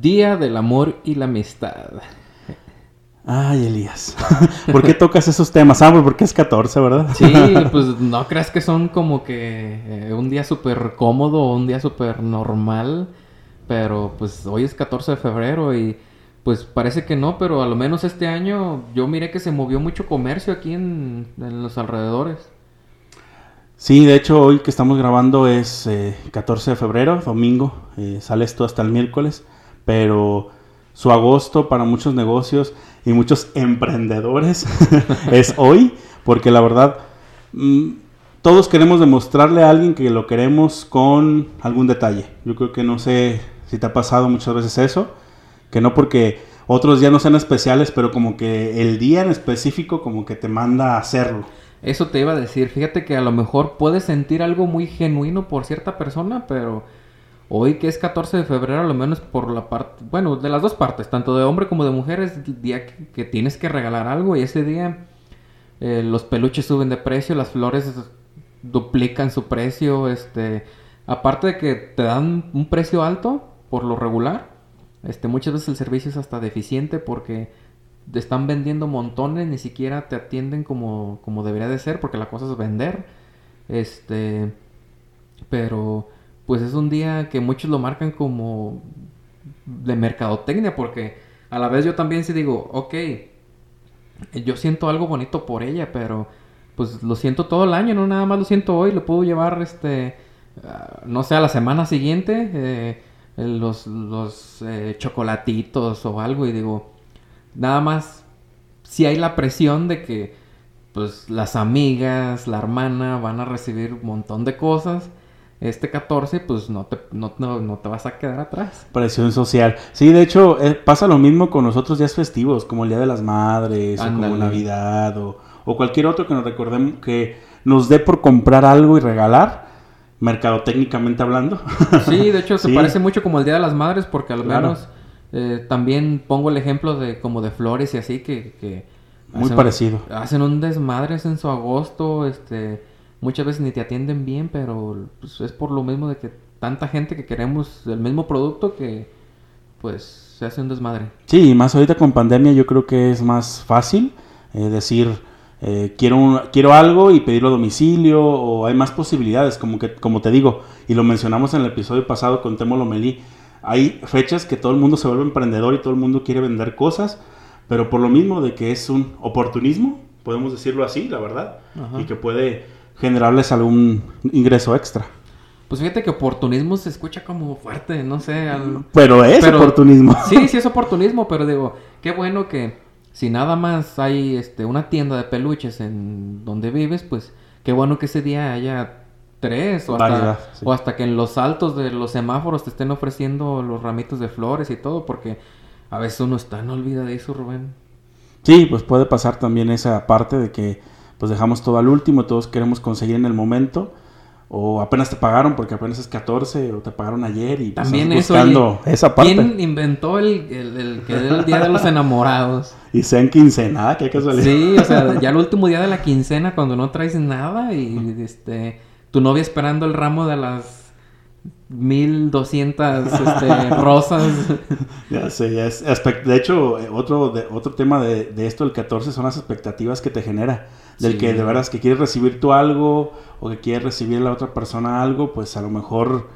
Día del Amor y la Amistad. Ay, Elías. ¿Por qué tocas esos temas? Ah, pues porque es 14, ¿verdad? Sí, pues no creas que son como que eh, un día súper cómodo o un día súper normal. Pero pues hoy es 14 de febrero y pues parece que no, pero a lo menos este año yo miré que se movió mucho comercio aquí en, en los alrededores. Sí, de hecho hoy que estamos grabando es 14 eh, de febrero, domingo. Eh, sale esto hasta el miércoles. Pero su agosto para muchos negocios y muchos emprendedores es hoy, porque la verdad, mm, todos queremos demostrarle a alguien que lo queremos con algún detalle. Yo creo que no sé si te ha pasado muchas veces eso, que no porque otros días no sean especiales, pero como que el día en específico como que te manda a hacerlo. Eso te iba a decir, fíjate que a lo mejor puedes sentir algo muy genuino por cierta persona, pero Hoy que es 14 de febrero, a lo menos por la parte, bueno, de las dos partes, tanto de hombre como de mujer, es el día que, tienes que regalar algo y ese día eh, los peluches suben de precio, las flores duplican su precio, este, aparte de que te dan un precio alto por lo regular, este, muchas veces el servicio es hasta deficiente porque te están vendiendo montones, ni siquiera te atienden como, como debería de ser, porque la cosa es vender, este, pero pues es un día que muchos lo marcan como de mercadotecnia, porque a la vez yo también sí digo, ok, yo siento algo bonito por ella, pero pues lo siento todo el año, no nada más lo siento hoy, lo puedo llevar, este, ah, no sé, a la semana siguiente, eh, los, los eh, chocolatitos o algo, y digo, nada más si hay la presión de que, pues, las amigas, la hermana van a recibir un montón de cosas este 14, pues no te, no, no, te vas a quedar atrás. Presión social. Sí, de hecho, eh, pasa lo mismo con los otros días festivos, como el Día de las Madres, o como Navidad, o, o, cualquier otro que nos recordemos, que nos dé por comprar algo y regalar, mercadotécnicamente hablando. Sí, de hecho, se parece mucho como el Día de las Madres, porque al menos eh, también pongo el ejemplo de como de flores y así, que... que Muy parecido. Hacen un desmadre en su agosto, este muchas veces ni te atienden bien, pero pues, es por lo mismo de que tanta gente que queremos el mismo producto que pues se hace un desmadre. Sí, más ahorita con pandemia yo creo que es más fácil eh, decir eh, quiero, quiero algo y pedirlo a domicilio o hay más posibilidades, como, que, como te digo, y lo mencionamos en el episodio pasado con Temo Lomelí, hay fechas que todo el mundo se vuelve emprendedor y todo el mundo quiere vender cosas, pero por lo mismo de que es un oportunismo, podemos decirlo así, la verdad, y que puede generarles algún ingreso extra. Pues fíjate que oportunismo se escucha como fuerte, no sé. Pero es oportunismo. Sí, sí es oportunismo, pero digo, qué bueno que si nada más hay este una tienda de peluches en donde vives, pues qué bueno que ese día haya tres o hasta, o hasta que en los altos de los semáforos te estén ofreciendo los ramitos de flores y todo, porque a veces uno está en olvida de eso, Rubén. Sí, pues puede pasar también esa parte de que pues dejamos todo al último, todos queremos conseguir en el momento. O apenas te pagaron porque apenas es 14 o te pagaron ayer y pues, También eso, buscando esa parte. ¿Quién inventó el, el, que el día de los enamorados? y sea en quincena, qué casualidad. Sí, o sea, ya el último día de la quincena cuando no traes nada y este tu novia esperando el ramo de las 1200 este, rosas. Ya sé, ya es, de hecho, otro, de, otro tema de, de, esto, el 14, son las expectativas que te genera. Del que de veras que quieres recibir tú algo o que quieres recibir la otra persona algo, pues a lo mejor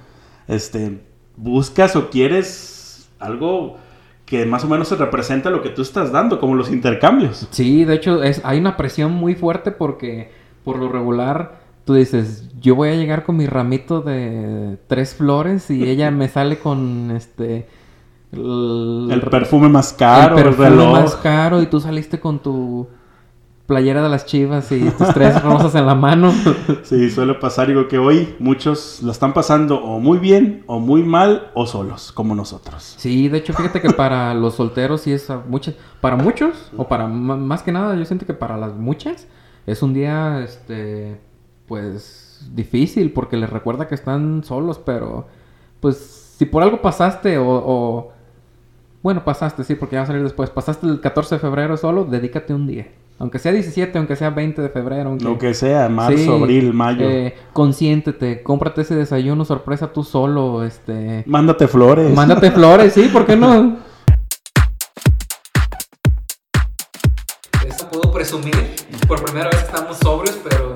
este, buscas o quieres algo que más o menos se representa lo que tú estás dando, como los intercambios. Sí, de hecho, es, hay una presión muy fuerte porque por lo regular tú dices, yo voy a llegar con mi ramito de tres flores y ella me sale con este... El, perfume más caro, el perfume más caro y tú saliste con tu playera de las chivas y tus tres rosas en la mano. Sí, suele pasar, digo que hoy muchos lo están pasando o muy bien, o muy mal, o solos, como nosotros. Sí, de hecho, fíjate que para los solteros sí es muchas, para muchos, o para más que nada, yo siento que para las muchas, es un día, este, pues difícil porque les recuerda que están solos, pero pues si por algo pasaste o, bueno, pasaste, sí, porque ya va a salir después, pasaste el 14 de febrero solo, dedícate un día. Aunque sea 17, aunque sea 20 de febrero. Aunque... Lo que sea, marzo, abril, mayo. Eh, consiéntete, cómprate ese desayuno sorpresa tú solo, este... Mándate flores. Mándate flores, sí, ¿por qué no? Esto puedo presumir, por primera vez estamos sobrios, pero...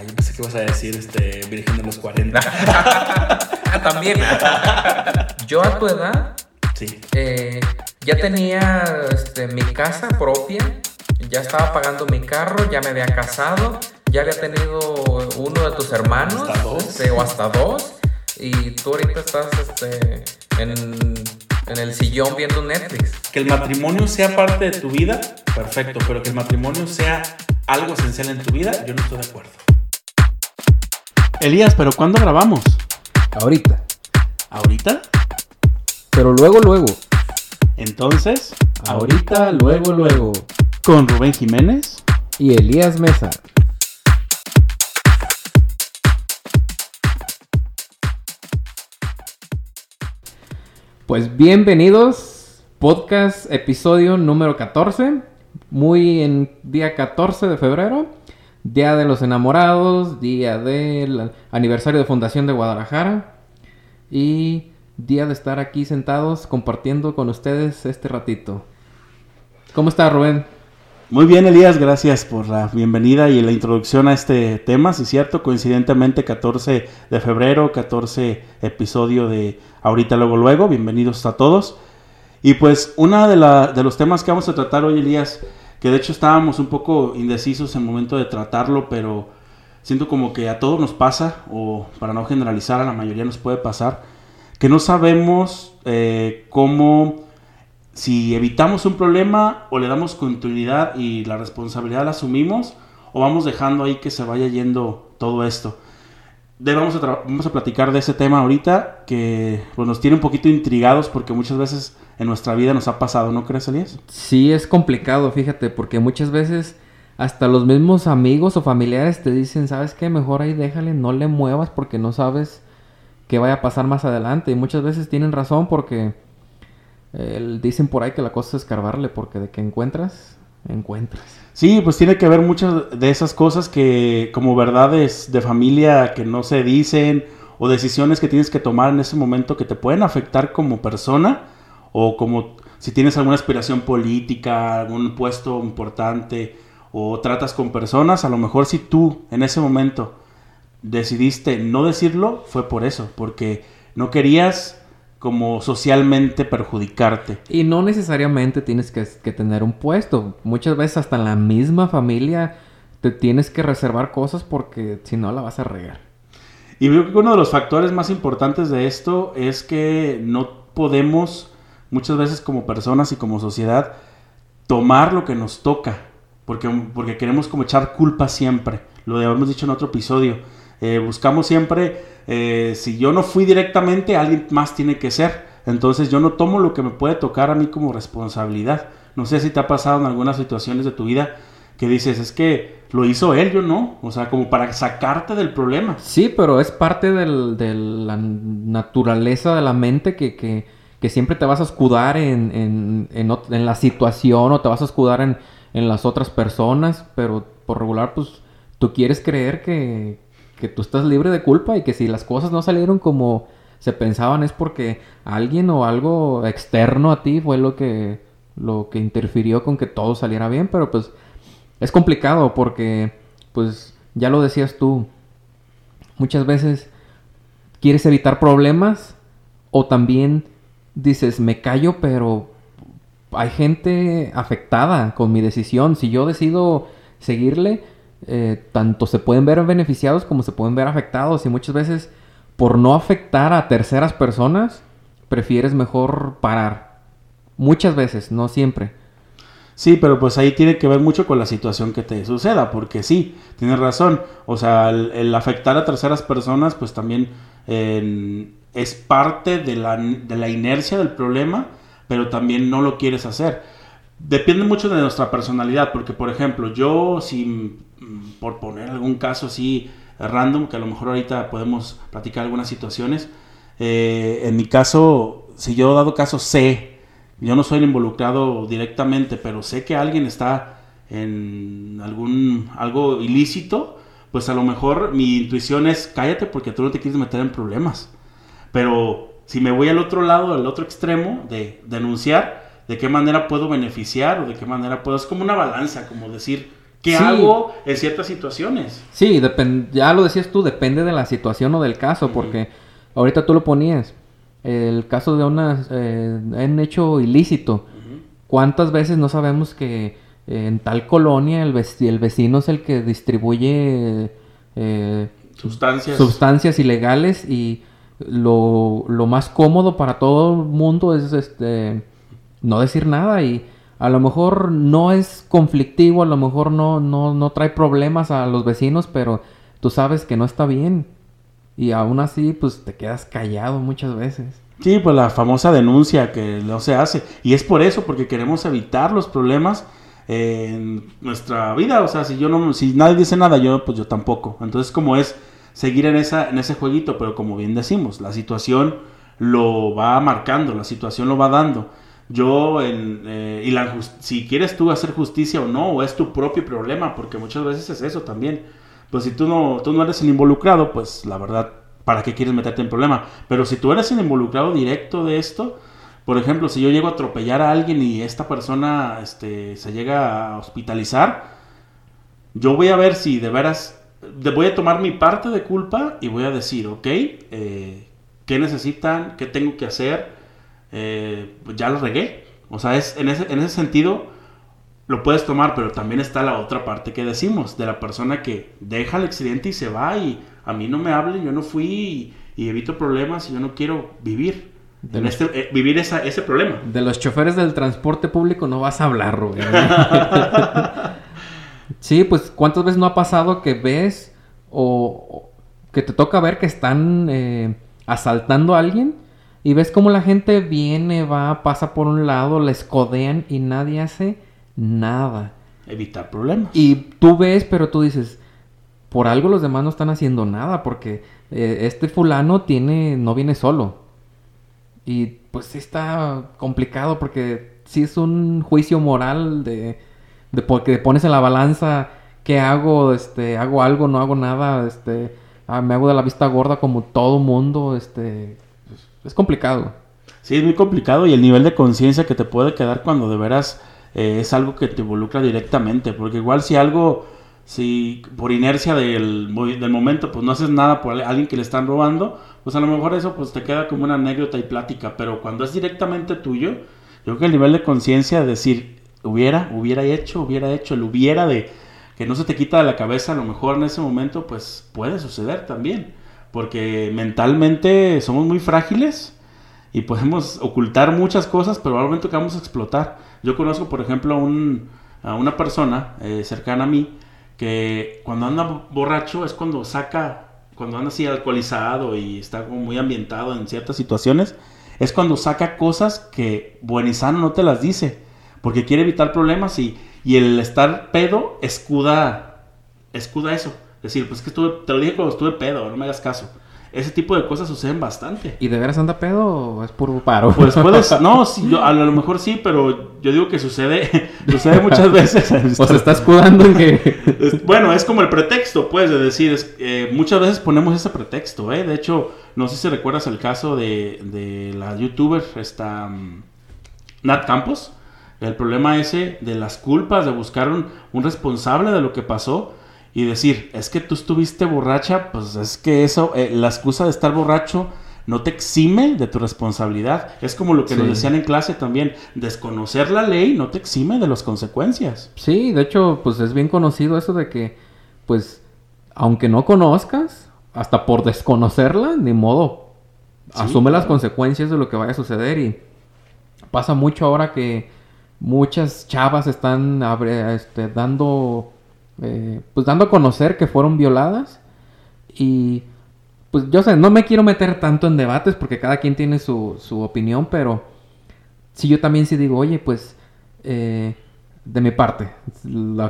Ah, yo pensé que ibas a decir este, Virgen de los 40. ah, también. yo a tu edad eh, ya tenía este, mi casa propia, ya estaba pagando mi carro, ya me había casado, ya había tenido uno de tus hermanos, este, o hasta dos, y tú ahorita estás este, en, en el sillón viendo Netflix. Que el matrimonio sea parte de tu vida, perfecto, pero que el matrimonio sea algo esencial en tu vida, yo no estoy de acuerdo. Elías, ¿pero cuándo grabamos? Ahorita. ¿Ahorita? Pero luego, luego. Entonces, ahorita, luego, luego. Con Rubén Jiménez y Elías Mesa. Pues bienvenidos, podcast episodio número 14, muy en día 14 de febrero, Día de los Enamorados, día del aniversario de Fundación de Guadalajara y día de estar aquí sentados compartiendo con ustedes este ratito. ¿Cómo está Rubén? Muy bien, Elías, gracias por la bienvenida y la introducción a este tema. Sí, cierto, coincidentemente 14 de febrero, 14 episodio de Ahorita Luego Luego. Bienvenidos a todos. Y pues uno de, de los temas que vamos a tratar hoy, Elías, que de hecho estábamos un poco indecisos en el momento de tratarlo, pero siento como que a todos nos pasa, o para no generalizar, a la mayoría nos puede pasar, que no sabemos eh, cómo, si evitamos un problema o le damos continuidad y la responsabilidad la asumimos o vamos dejando ahí que se vaya yendo todo esto. De, vamos, a vamos a platicar de ese tema ahorita que pues, nos tiene un poquito intrigados porque muchas veces en nuestra vida nos ha pasado, ¿no crees, Elías? Sí, es complicado, fíjate, porque muchas veces hasta los mismos amigos o familiares te dicen, ¿sabes qué? Mejor ahí déjale, no le muevas porque no sabes qué vaya a pasar más adelante. Y muchas veces tienen razón porque dicen por ahí que la cosa es escarbarle, porque de que encuentras, encuentras. Sí, pues tiene que ver muchas de esas cosas que como verdades de familia que no se dicen o decisiones que tienes que tomar en ese momento que te pueden afectar como persona o como si tienes alguna aspiración política, algún puesto importante o tratas con personas, a lo mejor si tú en ese momento decidiste no decirlo fue por eso, porque no querías como socialmente perjudicarte. Y no necesariamente tienes que, tener un puesto. Muchas veces hasta en la misma familia te tienes que reservar cosas porque si no la vas a regar. Y creo que uno de los factores más importantes de esto es que no podemos muchas veces como personas y como sociedad tomar lo que nos toca. Porque, porque queremos como echar culpa siempre. Lo habíamos dicho en otro episodio eh, buscamos siempre, eh, si yo no fui directamente, alguien más tiene que ser. Entonces yo no tomo lo que me puede tocar a mí como responsabilidad. No sé si te ha pasado en algunas situaciones de tu vida que dices, es que lo hizo él, yo no. O sea, como para sacarte del problema. Sí, pero es parte de la naturaleza de la mente que, que, que siempre te vas a escudar en, en, en, en, la situación o te vas a escudar en las otras personas, pero por regular, pues tú quieres creer que, que tú estás libre de culpa y que si las cosas no salieron como se pensaban es porque alguien o algo externo a ti fue lo que lo que interfirió con que todo saliera bien, pero pues es complicado porque pues ya lo decías tú, muchas veces quieres evitar problemas o también dices, me callo, pero hay gente afectada con mi decisión, si yo decido seguirle, eh, tanto se pueden ver beneficiados como se pueden ver afectados y muchas veces por no afectar a terceras personas prefieres mejor parar. Muchas veces, no siempre. Sí, pero pues ahí tiene que ver mucho con la situación que te suceda, porque sí, tienes razón. O sea, el, afectar a terceras personas, pues también es parte de la, de la inercia del problema, pero también no lo quieres hacer. Depende mucho de nuestra personalidad, porque por ejemplo, yo, si por poner algún caso así random, que a lo mejor ahorita podemos platicar algunas situaciones, eh, en mi caso, si yo dado caso sé yo no soy el involucrado directamente, pero sé que alguien está en algún algo ilícito, pues a lo mejor mi intuición es cállate porque tú no te quieres meter en problemas. Pero si me voy al otro lado, al otro extremo de denunciar, de qué manera puedo beneficiar o de qué manera puedo, es como una balanza, como decir, ¿qué hago en ciertas situaciones? Sí, ya lo decías tú, depende de la situación o del caso, porque ahorita tú lo ponías el caso de una, eh, un hecho ilícito. ¿Cuántas veces no sabemos que en tal colonia el, el vecino es el que distribuye eh, sustancias. sustancias ilegales y lo, lo, más cómodo para todo el mundo es este no decir nada y a lo mejor no es conflictivo, a lo mejor no, no, no trae problemas a los vecinos, pero tú sabes que no está bien. Y aún así, pues te quedas callado muchas veces. Sí, pues la famosa denuncia que no se hace. Y es por eso, porque queremos evitar los problemas en nuestra vida. O sea, si yo no, si nadie dice nada, yo, pues yo tampoco. Entonces, como es seguir en esa, en ese jueguito, pero como bien decimos, la situación lo va marcando, la situación lo va dando. Yo, eh, y la, si quieres tú hacer justicia o no, o es tu propio problema, porque muchas veces es eso también pues si tú no, tú no eres el involucrado, pues la verdad, ¿para qué quieres meterte en problema? Pero si tú eres el involucrado directo de esto, por ejemplo, si yo llego a atropellar a alguien y esta persona este, se llega a hospitalizar, yo voy a ver si de veras, voy a tomar mi parte de culpa y voy a decir, ok, eh, ¿qué necesitan? ¿Qué tengo que hacer? Eh, ya lo regué. O sea, es, en, ese, en ese sentido lo puedes tomar, pero también está la otra parte que decimos, de la persona que deja el accidente y se va y a mí no me hablen, yo no fui y, evito problemas y yo no quiero vivir. Este, eh, vivir esa, ese problema. De los choferes del transporte público no vas a hablar, Rubén. sí, pues ¿cuántas veces no ha pasado que ves o, que te toca ver que están eh, asaltando a alguien y ves cómo la gente viene, va, pasa por un lado, les codean y nadie hace nada. Evitar problemas. Y tú ves, pero tú dices, por algo los demás no están haciendo nada, porque eh, este fulano tiene, no viene solo. Y pues sí está complicado, porque sí es un juicio moral de, de porque pones en la balanza qué hago, este, hago algo, no hago nada, este, ah, me hago de la vista gorda como todo mundo, este, es complicado. Sí, es muy complicado y el nivel de conciencia que te puede quedar cuando de veras eh, es algo que te involucra directamente, porque igual si algo, si por inercia del, del momento, pues no haces nada por alguien que le están robando, pues a lo mejor eso pues te queda como una anécdota y plática, pero cuando es directamente tuyo, yo creo que el nivel de conciencia de decir, hubiera, hubiera hecho, hubiera hecho, el hubiera de que no se te quita de la cabeza, a lo mejor en ese momento, pues puede suceder también, porque mentalmente somos muy frágiles y podemos ocultar muchas cosas, pero al momento que vamos a explotar. Yo conozco, por ejemplo, a, un, a una persona eh, cercana a mí que cuando anda borracho es cuando saca, cuando anda así alcoholizado y está muy ambientado en ciertas situaciones, es cuando saca cosas que buenizano no te las dice, porque quiere evitar problemas y, y el estar pedo escuda, escuda eso. Es decir, pues que estuve, te lo dije cuando estuve pedo, no me hagas caso ese tipo de cosas suceden bastante. ¿Y de veras anda pedo o es puro paro? Pues puedes, no, sí, yo, a lo mejor sí, pero yo digo que sucede, sucede muchas veces. o se está escudando en que... bueno, es como el pretexto, pues, de decir, eh, muchas veces ponemos ese pretexto, ¿eh? De hecho, no sé si recuerdas el caso de, de la youtuber, esta mm, Nat Campos, el problema ese de las culpas, de buscar un, un responsable de lo que pasó y decir, es que tú estuviste borracha, pues es que eso, eh, la excusa de estar borracho no te exime de tu responsabilidad. Es como lo que nos decían en clase también, desconocer la ley no te exime de las consecuencias. Sí, de hecho, pues es bien conocido eso de que, pues, aunque no conozcas, hasta por desconocerla, ni modo, asume las consecuencias de lo que vaya a suceder y pasa mucho ahora que muchas chavas están este, dando, eh, pues dando a conocer que fueron violadas. Y pues yo sé, no me quiero meter tanto en debates porque cada quien tiene su, su opinión, pero si yo también sí digo, oye, pues eh, de mi parte,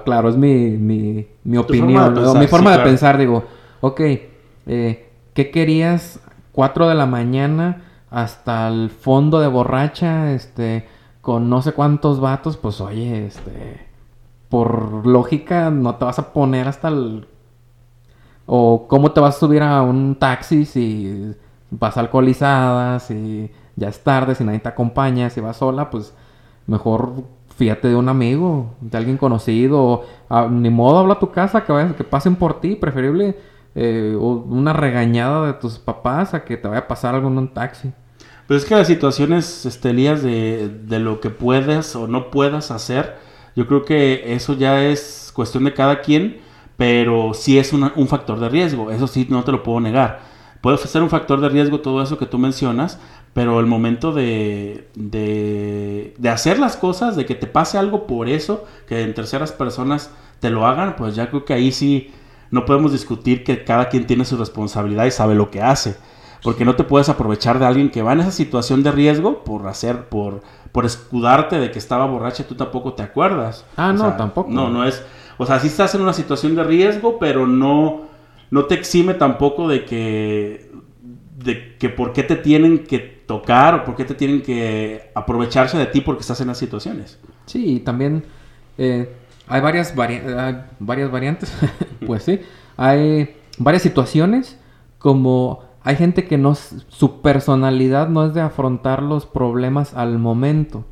claro, es mi, mi, mi opinión, mi forma de pensar, digo, ok, eh, ¿qué querías? 4 de la mañana hasta el fondo de borracha, este, con no sé cuántos vatos, pues oye, este, por lógica no te vas a poner hasta el... O cómo te vas a subir a un taxi si vas alcoholizada, si ya es tarde, si nadie te acompaña, si vas sola, pues mejor fíjate de un amigo, de alguien conocido, ah, ni modo habla a tu casa, que, que pasen por ti, preferible eh, una regañada de tus papás a que te vaya a pasar algo en un taxi. Pero es que las situaciones, estelías de, de lo que puedes o no puedas hacer, yo creo que eso ya es cuestión de cada quien, pero sí es un factor de riesgo, eso sí no te lo puedo negar. Puede ser un factor de riesgo todo eso que tú mencionas, pero el momento de, de, de, hacer las cosas, de que te pase algo por eso, que en terceras personas te lo hagan, pues ya creo que ahí sí no podemos discutir que cada quien tiene su responsabilidad y sabe lo que hace. Porque no te puedes aprovechar de alguien que va en esa situación de riesgo por hacer, por, por escudarte de que estaba borracha, tú tampoco te acuerdas. Ah, no, tampoco. No, no es. O sea, sí estás en una situación de riesgo, pero no, no te exime tampoco de que, de que por qué te tienen que tocar o por qué te tienen que aprovecharse de ti porque estás en las situaciones. Sí, y también eh, hay varias, varias variantes, pues sí, hay varias situaciones como hay gente que no su personalidad no es de afrontar los problemas al momento.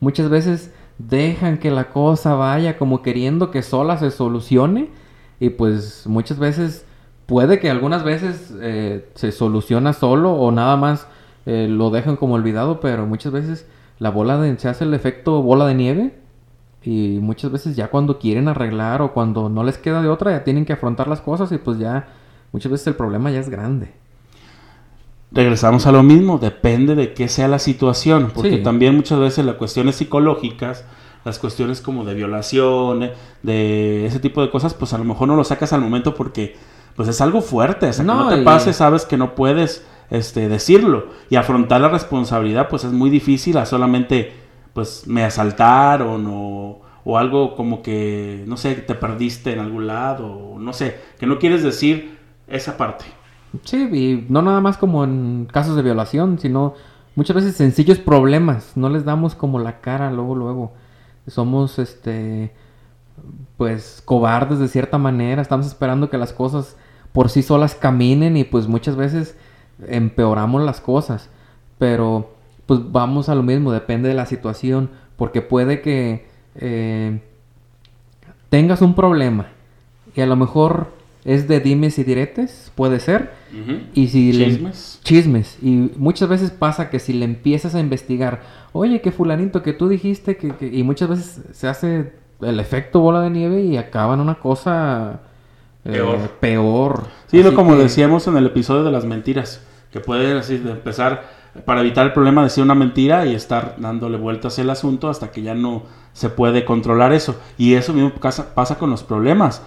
Muchas veces dejan que la cosa vaya como queriendo que sola se solucione y pues muchas veces puede que algunas veces eh, se soluciona solo o nada más eh, lo dejan como olvidado, pero muchas veces la bola de, se hace el efecto bola de nieve y muchas veces ya cuando quieren arreglar o cuando no les queda de otra ya tienen que afrontar las cosas y pues ya muchas veces el problema ya es grande. Regresamos a lo mismo, depende de qué sea la situación, porque también muchas veces las cuestiones psicológicas, las cuestiones como de violación, de ese tipo de cosas, pues a lo mejor no lo sacas al momento porque pues es algo fuerte, o sea, no, que no te pase, sabes que no puedes este, decirlo y afrontar la responsabilidad pues es muy difícil a solamente pues me asaltaron o, o algo como que no sé te perdiste en algún lado no sé que no quieres decir esa parte. Sí y no nada más como en casos de violación sino muchas veces sencillos problemas. No les damos como la cara luego luego. Somos este pues cobardes de cierta manera. Estamos esperando que las cosas por sí solas caminen y pues muchas veces empeoramos las cosas. Pero pues vamos a lo mismo, depende de la situación, porque puede que eh, tengas un problema y a lo mejor es de dimes y diretes, puede ser. Y si chismes. chismes. Y muchas veces pasa que si le empiezas a investigar, oye, que fulanito, que tú dijiste que, Y muchas veces se hace el efecto bola de nieve y acaba en una cosa eh, peor. peor. Sí, lo como decíamos en el episodio de las mentiras que puede así empezar para evitar el problema decir una mentira y estar dándole vueltas el asunto hasta que ya no se puede controlar eso. Y eso mismo pasa, pasa con los problemas.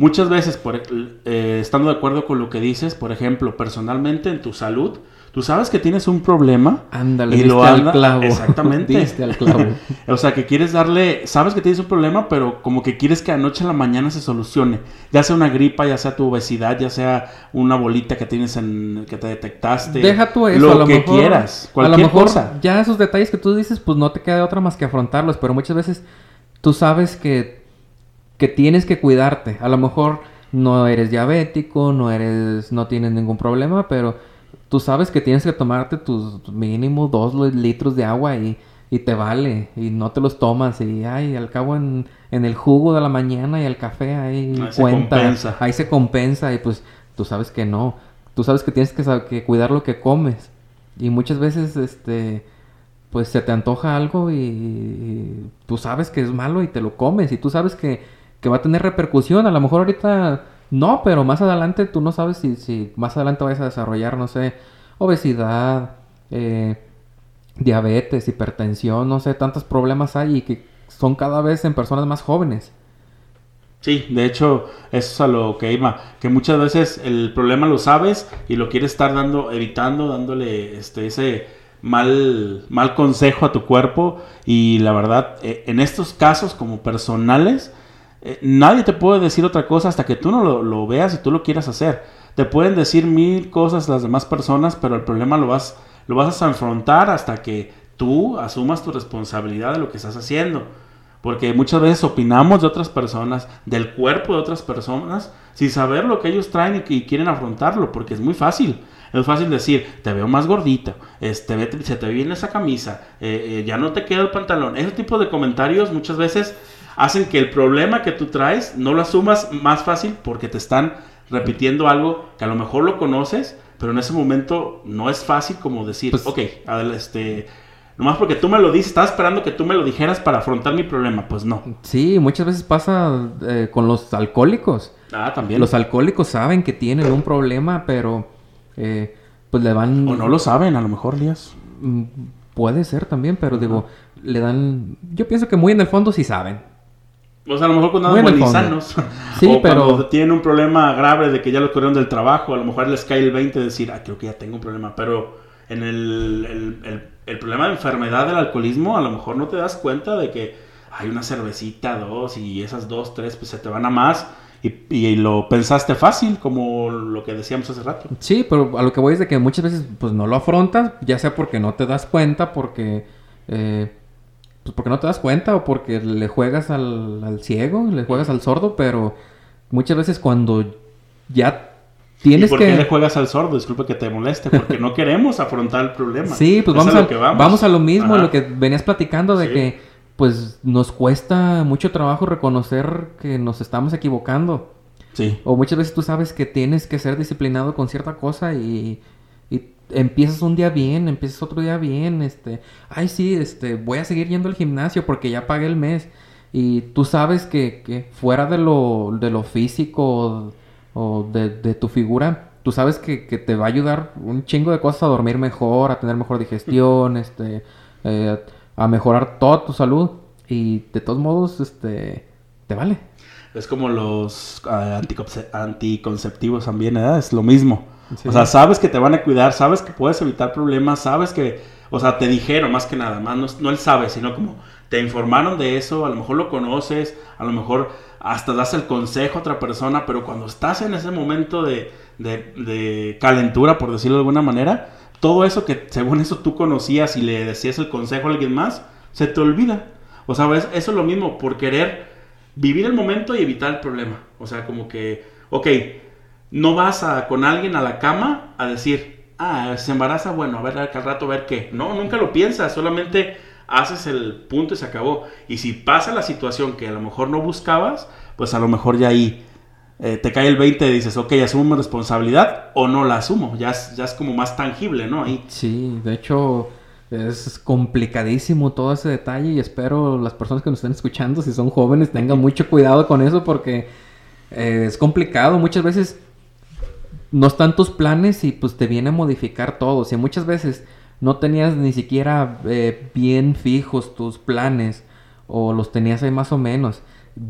Muchas veces, por, eh, estando de acuerdo con lo que dices, por ejemplo, personalmente en tu salud, Tú sabes que tienes un problema. Ándale, y lo al clavo. Exactamente. diste al clavo. o sea, que quieres darle. Sabes que tienes un problema, pero como que quieres que anoche a la mañana se solucione. Ya sea una gripa, ya sea tu obesidad, ya sea una bolita que tienes en. que te detectaste. Deja tú eso. Lo, a lo que quieras. Cualquier a lo mejor cosa. Ya esos detalles que tú dices, pues no te queda otra más que afrontarlos. Pero muchas veces tú sabes que. Que tienes que cuidarte. A lo mejor no eres diabético, no eres. no tienes ningún problema, pero tú sabes que tienes que tomarte tus mínimo dos litros de agua y, y te vale y no te los tomas y ay, al cabo en, en el jugo de la mañana y el café ahí, cuenta, ahí se compensa y pues tú sabes que no, tú sabes que tienes que, que cuidar lo que comes y muchas veces este pues se te antoja algo y, tú sabes que es malo y te lo comes y tú sabes que, que va a tener repercusión, a lo mejor ahorita no, pero más adelante tú no sabes si, si más adelante vas a desarrollar, no sé, obesidad, eh, diabetes, hipertensión, no sé, tantos problemas hay y que son cada vez en personas más jóvenes. Sí, de hecho, eso es a lo que iba, que muchas veces el problema lo sabes y lo quieres estar dando, evitando, dándole este, ese mal, mal consejo a tu cuerpo y la verdad, eh, en estos casos como personales, eh, nadie te puede decir otra cosa hasta que tú no lo, veas y tú lo quieras hacer. Te pueden decir mil cosas las demás personas, pero el problema lo vas, lo vas a enfrentar hasta que tú asumas tu responsabilidad de lo que estás haciendo. Porque muchas veces opinamos de otras personas, del cuerpo de otras personas, sin saber lo que ellos traen y, quieren afrontarlo, porque es muy fácil. Es fácil decir, te veo más gordita, este, se te ve bien esa camisa, eh, eh, ya no te queda el pantalón. Ese tipo de comentarios muchas veces hacen que el problema que tú traes no lo asumas más fácil porque te están repitiendo algo que a lo mejor lo conoces, pero en ese momento no es fácil como decir, pues, ok, este, Nomás porque tú me lo dices, estaba esperando que tú me lo dijeras para afrontar mi problema. Pues no. Sí, muchas veces pasa eh, con los alcohólicos. Ah, también. Los alcohólicos saben que tienen un problema, pero eh, pues le van... O no lo saben, a lo mejor, Lías. Mm, puede ser también, pero digo, le dan... Yo pienso que muy en el fondo sí saben. O sea, a lo mejor cuando andan buenizanos. Sí, o pero... cuando tienen un problema grave de que ya lo corrieron del trabajo, a lo mejor les cae el 20 de decir, ah, creo que ya tengo un problema. Pero en el el problema de enfermedad del alcoholismo, a lo mejor no te das cuenta de que hay una cervecita, dos, y esas dos, tres, pues se te van a más. Y, lo pensaste fácil, como lo que decíamos hace rato. Sí, pero a lo que voy es de que muchas veces pues no lo afrontas, ya sea porque no te das cuenta, porque... Eh, pues porque no te das cuenta o porque le juegas al, al ciego, le juegas al sordo, pero muchas veces cuando ya ¿Y por qué le juegas al sordo? Disculpe que te moleste, porque no queremos afrontar el problema. Sí, pues vamos a, lo vamos. a lo mismo, lo que venías platicando de que pues nos cuesta mucho trabajo reconocer que nos estamos equivocando. Sí. O muchas veces tú sabes que tienes que ser disciplinado con cierta cosa y, y empiezas un día bien, empiezas otro día bien, este, ay sí, este, voy a seguir yendo al gimnasio porque ya pagué el mes. Y tú sabes que, que fuera de lo, de lo físico o de, tu figura, tú sabes que, te va a ayudar un chingo de cosas a dormir mejor, a tener mejor digestión, este, eh, a mejorar toda tu salud y de todos modos, este, te vale. Es como los uh, anticonceptivos también, ¿verdad? Es lo mismo. O sea, sabes que te van a cuidar, sabes que puedes evitar problemas, sabes que, o sea, te dijeron más que nada, más no, no él sabe, sino como te informaron de eso, a lo mejor lo conoces, a lo mejor hasta das el consejo a otra persona, pero cuando estás en ese momento de, de, calentura, por decirlo de alguna manera, todo eso que según eso tú conocías y le decías el consejo a alguien más, se te olvida. O sea, eso es lo mismo, por querer vivir el momento y evitar el problema. O sea, como que, ok, no vas a, con alguien a la cama a decir, ah, se embaraza, bueno, a ver al rato a ver qué. No, nunca lo piensas, solamente haces el punto y se acabó. Y si pasa la situación que a lo mejor no buscabas, pues a lo mejor ya ahí eh, te cae el 20 y dices, ok, asumo mi responsabilidad o no la asumo. Ya es, ya es como más tangible, ¿no? Ahí. Sí, de hecho es complicadísimo todo ese detalle y espero las personas que nos estén escuchando, si son jóvenes, tengan mucho cuidado con eso porque eh, es complicado. Muchas veces no están tus planes y pues te viene a modificar todo. O sea, muchas veces no tenías ni siquiera eh, bien fijos tus planes o los tenías ahí más o menos.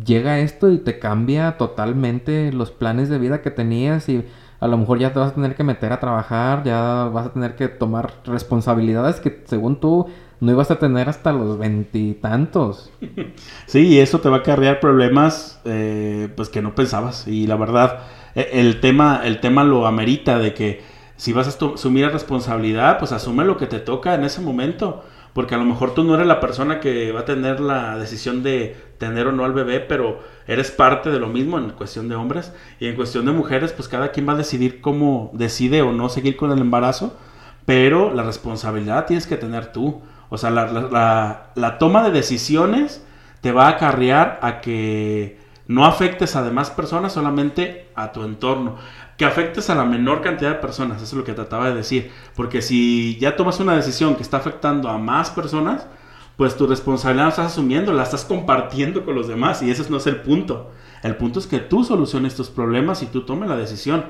Llega esto y te cambia totalmente los planes de vida que tenías y a lo mejor ya te vas a tener que meter a trabajar, ya vas a tener que tomar responsabilidades que según tú no ibas a tener hasta los veintitantos. Sí, y eso te va a acarrear problemas eh, pues que no pensabas y la verdad el tema el tema lo amerita de que si vas a asumir responsabilidad, pues asume lo que te toca en ese momento. Porque a lo mejor tú no eres la persona que va a tener la decisión de tener o no al bebé, pero eres parte de lo mismo en cuestión de hombres. Y en cuestión de mujeres, pues cada quien va a decidir cómo decide o no seguir con el embarazo. Pero la responsabilidad tienes que tener tú. O sea, la, la toma de decisiones te va a acarrear a que no afectes a demás personas, solamente a tu entorno que afectes a la menor cantidad de personas, eso es lo que trataba de decir, porque si ya tomas una decisión que está afectando a más personas, pues tu responsabilidad la estás asumiendo, la estás compartiendo con los demás y ese no es el punto. El punto es que tú soluciones estos problemas y tú tomes la decisión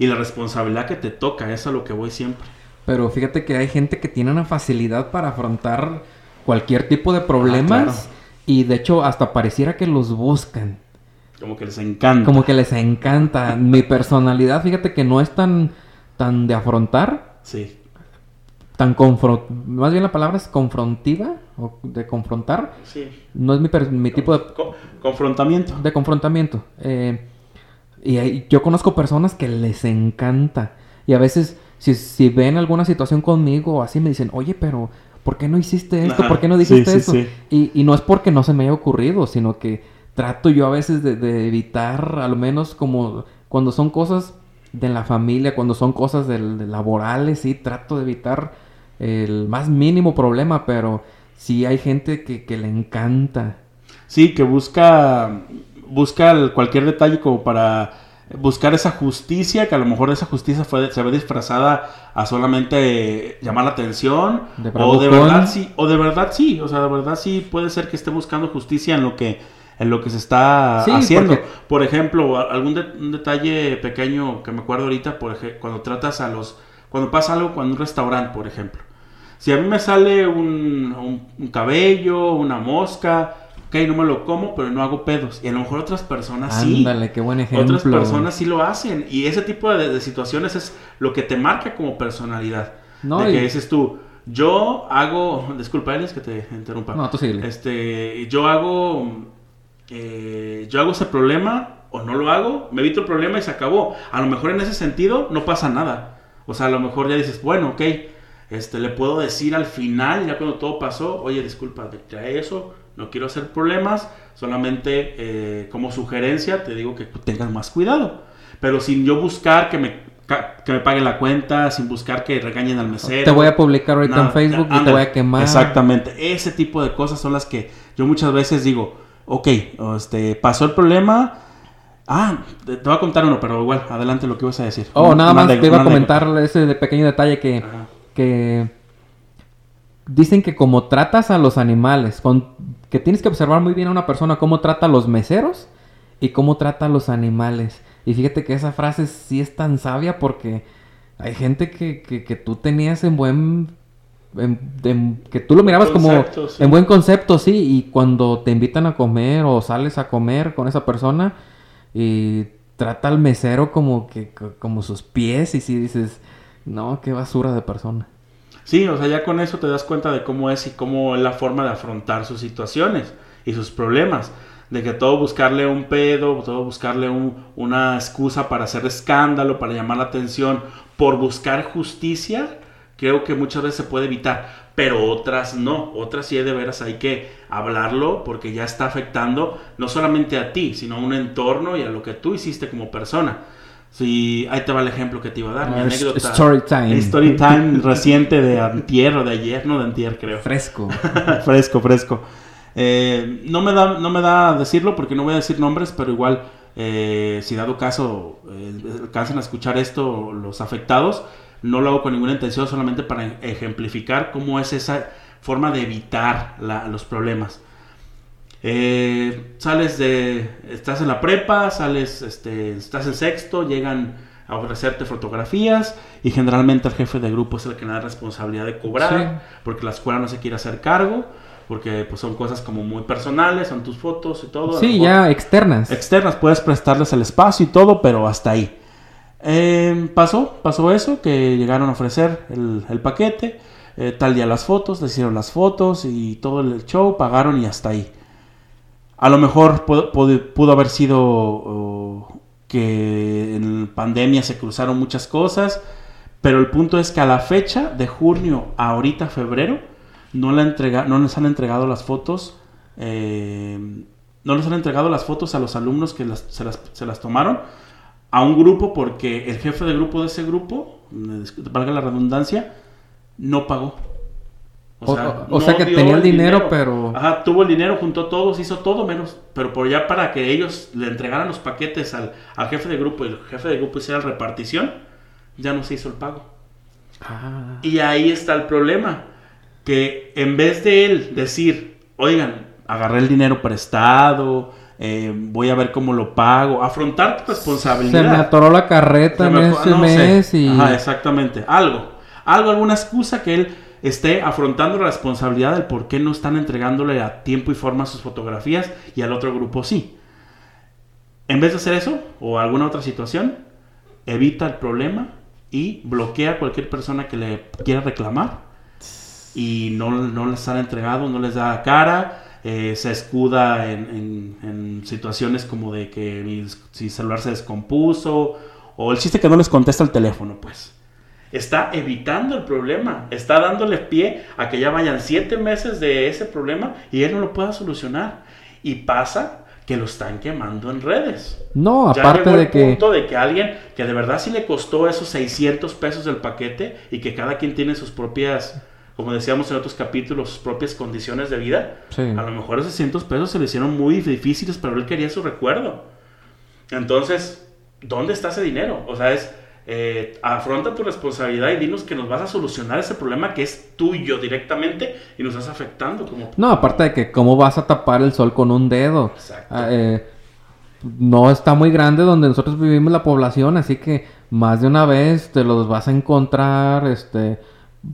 y la responsabilidad que te toca, es a lo que voy siempre. Pero fíjate que hay gente que tiene una facilidad para afrontar cualquier tipo de problemas y de hecho hasta pareciera que los buscan. Como que les encanta. Como que les encanta. Mi personalidad, fíjate que no es tan, tan de afrontar. Sí. Tan confront... Más bien la palabra es confrontiva. O de confrontar. Sí. No es mi, per- mi tipo de, Co- confrontamiento. de confrontamiento. Eh, y yo conozco personas que les encanta. Y a veces, si, si ven alguna situación conmigo o así, me dicen, oye, pero ¿por qué no hiciste esto? Ajá. ¿Por qué no Sí, dijiste sí, eso? sí. Y, y no es porque no se me haya ocurrido, sino que trato yo a veces de, de evitar, al menos como cuando son cosas de la familia, cuando son cosas del- de laborales, sí, trato de evitar el más mínimo problema, pero sí hay gente que, que le encanta. Sí, que busca, busca cualquier detalle como para buscar esa justicia, que a lo mejor esa justicia fue, se ve disfrazada a solamente llamar la atención, De o de verdad sí, o de verdad sí, o sea, de verdad sí puede ser que esté buscando justicia en lo que, en lo que se está Sí, haciendo. porque- Por ejemplo, algún de- un detalle pequeño que me acuerdo ahorita, por ej- cuando tratas a los, cuando pasa algo con un restaurante, por ejemplo. Si a mí me sale un, un- un cabello, una mosca, ok, no me lo como, pero no hago pedos. Y a lo mejor otras personas sí. Ándale, qué buen ejemplo. Otras personas sí lo hacen. Y ese tipo de, de situaciones es lo que te marca como personalidad. No, de y- que dices tú, yo hago, disculpa, Elis, que te interrumpa. No, tú síguele. Este, yo hago, eh, yo hago ese problema o no lo hago, me evito el problema y se acabó. A lo mejor en ese sentido no pasa nada. O sea, a lo mejor ya dices, bueno, ok, este, le puedo decir al final, ya cuando todo pasó, oye, disculpa, ya eso, no quiero hacer problemas, solamente eh, como sugerencia te digo que tengas más cuidado. Pero sin yo buscar que me, que me paguen la cuenta, sin buscar que regañen al mesero. Te voy a publicar ahorita en Facebook y te voy a quemar. Exactamente. Ese tipo de cosas son las que yo muchas veces digo, ok, este, pasó el problema. Ah, te, te voy a contar uno, pero igual, adelante lo que ibas a decir. Oh, Una- nada más te iba a comentar ese de pequeño detalle que, Ajá. que dicen que como tratas a los animales, con, que tienes que observar muy bien a una persona cómo trata a los meseros y cómo trata a los animales. Y fíjate que esa frase sí es tan sabia porque hay gente que, que, que tú tenías en buen... en- en- que tú lo mirabas Concepto, como sí. en buen concepto, sí, y cuando te invitan a comer o sales a comer con esa persona y trata al mesero como que co- como sus pies y si dices, no, qué basura de persona. Sí, o sea, ya con eso te das cuenta de cómo es y cómo es la forma de afrontar sus situaciones y sus problemas. De que todo buscarle un pedo, todo buscarle un- una excusa para hacer escándalo, para llamar la atención, por buscar justicia, creo que muchas veces se puede evitar. Pero otras no, otras sí de veras hay que hablarlo porque ya está afectando no solamente a ti, sino a un entorno y a lo que tú hiciste como persona. Sí, ahí te va el ejemplo que te iba a dar, mi Ah, anécdota. story time. Story time reciente de antier o de ayer, no de antier creo. Fresco. fresco, fresco. Eh, no, me da, no me da decirlo porque no voy a decir nombres, pero igual, eh, si dado caso eh, alcanzan a escuchar esto los afectados, no lo hago con ninguna intención, solamente para ejemplificar cómo es esa forma de evitar la- los problemas. Eh, sales de. Estás en la prepa, sales, este, estás en sexto, llegan a ofrecerte fotografías y generalmente el jefe de grupo es el que da responsabilidad de cobrar Sí. porque la escuela no se quiere hacer cargo, porque pues son cosas como muy personales, son tus fotos y todo. Sí, ya externas. externas, puedes prestarles el espacio y todo, pero hasta ahí. Eh, pasó, pasó eso, que llegaron a ofrecer el, paquete, eh, tal día las fotos, les hicieron las fotos y todo el show, pagaron y hasta ahí. A lo mejor pudo, haber sido que en pandemia se cruzaron muchas cosas, pero el punto es que a la fecha de junio a ahorita febrero no, la no les han entregado las fotos, eh, no les han entregado las fotos a los alumnos que se, las, se las tomaron a un grupo porque el jefe de grupo de ese grupo, eh, valga la redundancia, no pagó. O- o- o sea que tenía el dinero, pero- Ajá, tuvo el dinero, juntó todos, hizo todo menos. Pero por ya para que ellos le entregaran los paquetes al, al jefe de grupo y el jefe de grupo hiciera repartición, ya no se hizo el pago. Ah. Y ahí está el problema. Que en vez de él decir, oigan, agarré el dinero prestado, eh, voy a ver cómo lo pago, afrontar tu responsabilidad. Se me atoró la carreta en ese no sé. mes y... Ajá, exactamente. Algo. algo, alguna excusa que él esté afrontando la responsabilidad del por qué no están entregándole a tiempo y forma sus fotografías y al otro grupo sí. En vez de hacer eso o alguna otra situación, evita el problema y bloquea a cualquier persona que le quiera reclamar y no, no les han entregado, no les da cara, eh, se escuda en, en, situaciones como de que mi, si celular se descompuso o el chiste que no les contesta el teléfono, pues. Está evitando el problema, está dándole pie a que ya vayan siete meses de ese problema y él no lo pueda solucionar. Y pasa que lo están quemando en redes. No, aparte de que... punto de que alguien que de verdad sí le costó esos 600 pesos del paquete y que cada quien tiene sus propias como decíamos en otros capítulos, sus propias condiciones de vida. A lo mejor esos 600 pesos se le hicieron muy difíciles, pero él quería su recuerdo. Entonces, ¿dónde está ese dinero? O sea, es, eh, afronta tu responsabilidad y dinos que nos vas a solucionar ese problema que es tuyo directamente y nos estás afectando. Como... No, aparte de que cómo vas a tapar el sol con un dedo. Exacto. Ah, eh, no está muy grande donde nosotros vivimos la población, así que más de una vez te los vas a encontrar, este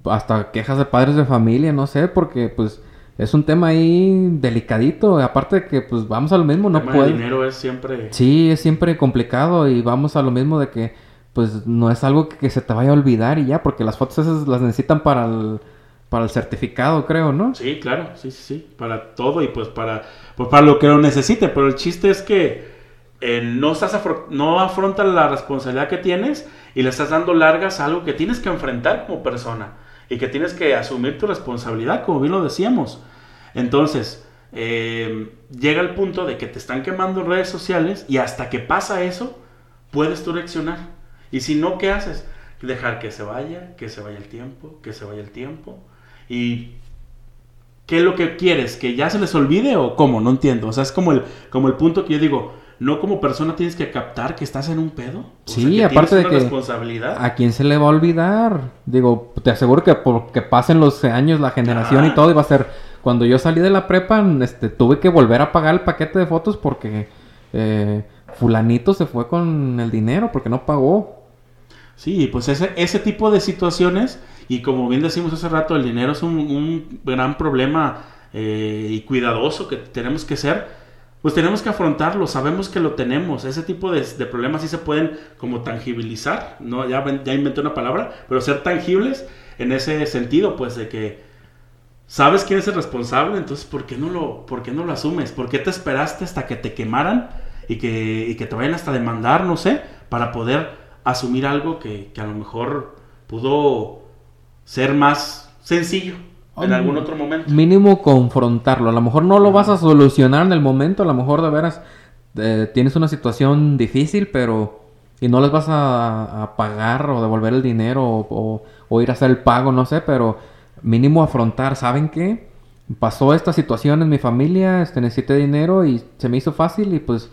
hasta quejas de padres de familia, no sé, porque pues es un tema ahí delicadito, aparte de que pues vamos a lo mismo, no puede. El dinero es siempre Sí, es siempre complicado y vamos a lo mismo de que pues no es algo que, se te vaya a olvidar y ya, porque las fotos esas las necesitan para el para el certificado, creo, ¿no? Sí, claro, sí, sí, sí, para todo y pues para pues para lo que lo necesite, pero el chiste es que eh, no estás no afrontas la responsabilidad que tienes y le estás dando largas algo que tienes que enfrentar como persona y que tienes que asumir tu responsabilidad, como bien lo decíamos. Entonces, eh, llega el punto de que te están quemando redes sociales y hasta que pasa eso, puedes tú reaccionar. Y si no, ¿qué haces? Dejar que se vaya, que se vaya el tiempo, que se vaya el tiempo. Y ¿qué es lo que quieres? ¿Que ya se les olvide o cómo? No entiendo. O sea, es como el, como el punto que yo digo, no como persona tienes que captar que estás en un pedo. sí, aparte de que responsabilidad. a quién se le va a olvidar. Digo, te aseguro que porque pasen los años, la generación y todo, y va a ser cuando yo salí de la prepa, este, tuve que volver a pagar el paquete de fotos porque eh, fulanito se fue con el dinero porque no pagó. Sí, pues ese, ese tipo de situaciones, y como bien decimos hace rato, el dinero es un, gran problema eh, y cuidadoso que tenemos que ser pues tenemos que afrontarlo, sabemos que lo tenemos, ese tipo de, problemas sí se pueden como tangibilizar, ¿no? Ya, ya inventé una palabra, pero ser tangibles en ese sentido, pues de que sabes quién es el responsable, entonces ¿por qué no lo, por qué no lo asumes? ¿Por qué te esperaste hasta que te quemaran y que, y que te vayan hasta demandar, no sé, para poder asumir algo que, que a lo mejor pudo ser más sencillo? En algún otro momento. Mínimo confrontarlo. A lo mejor no lo vas a solucionar en el momento, a lo mejor de veras eh, tienes una situación difícil, pero y no les vas a, pagar o devolver el dinero o, ir a hacer el pago, no sé, pero mínimo afrontar, ¿saben qué? Pasó esta situación en mi familia, este, necesité dinero y se me hizo fácil y pues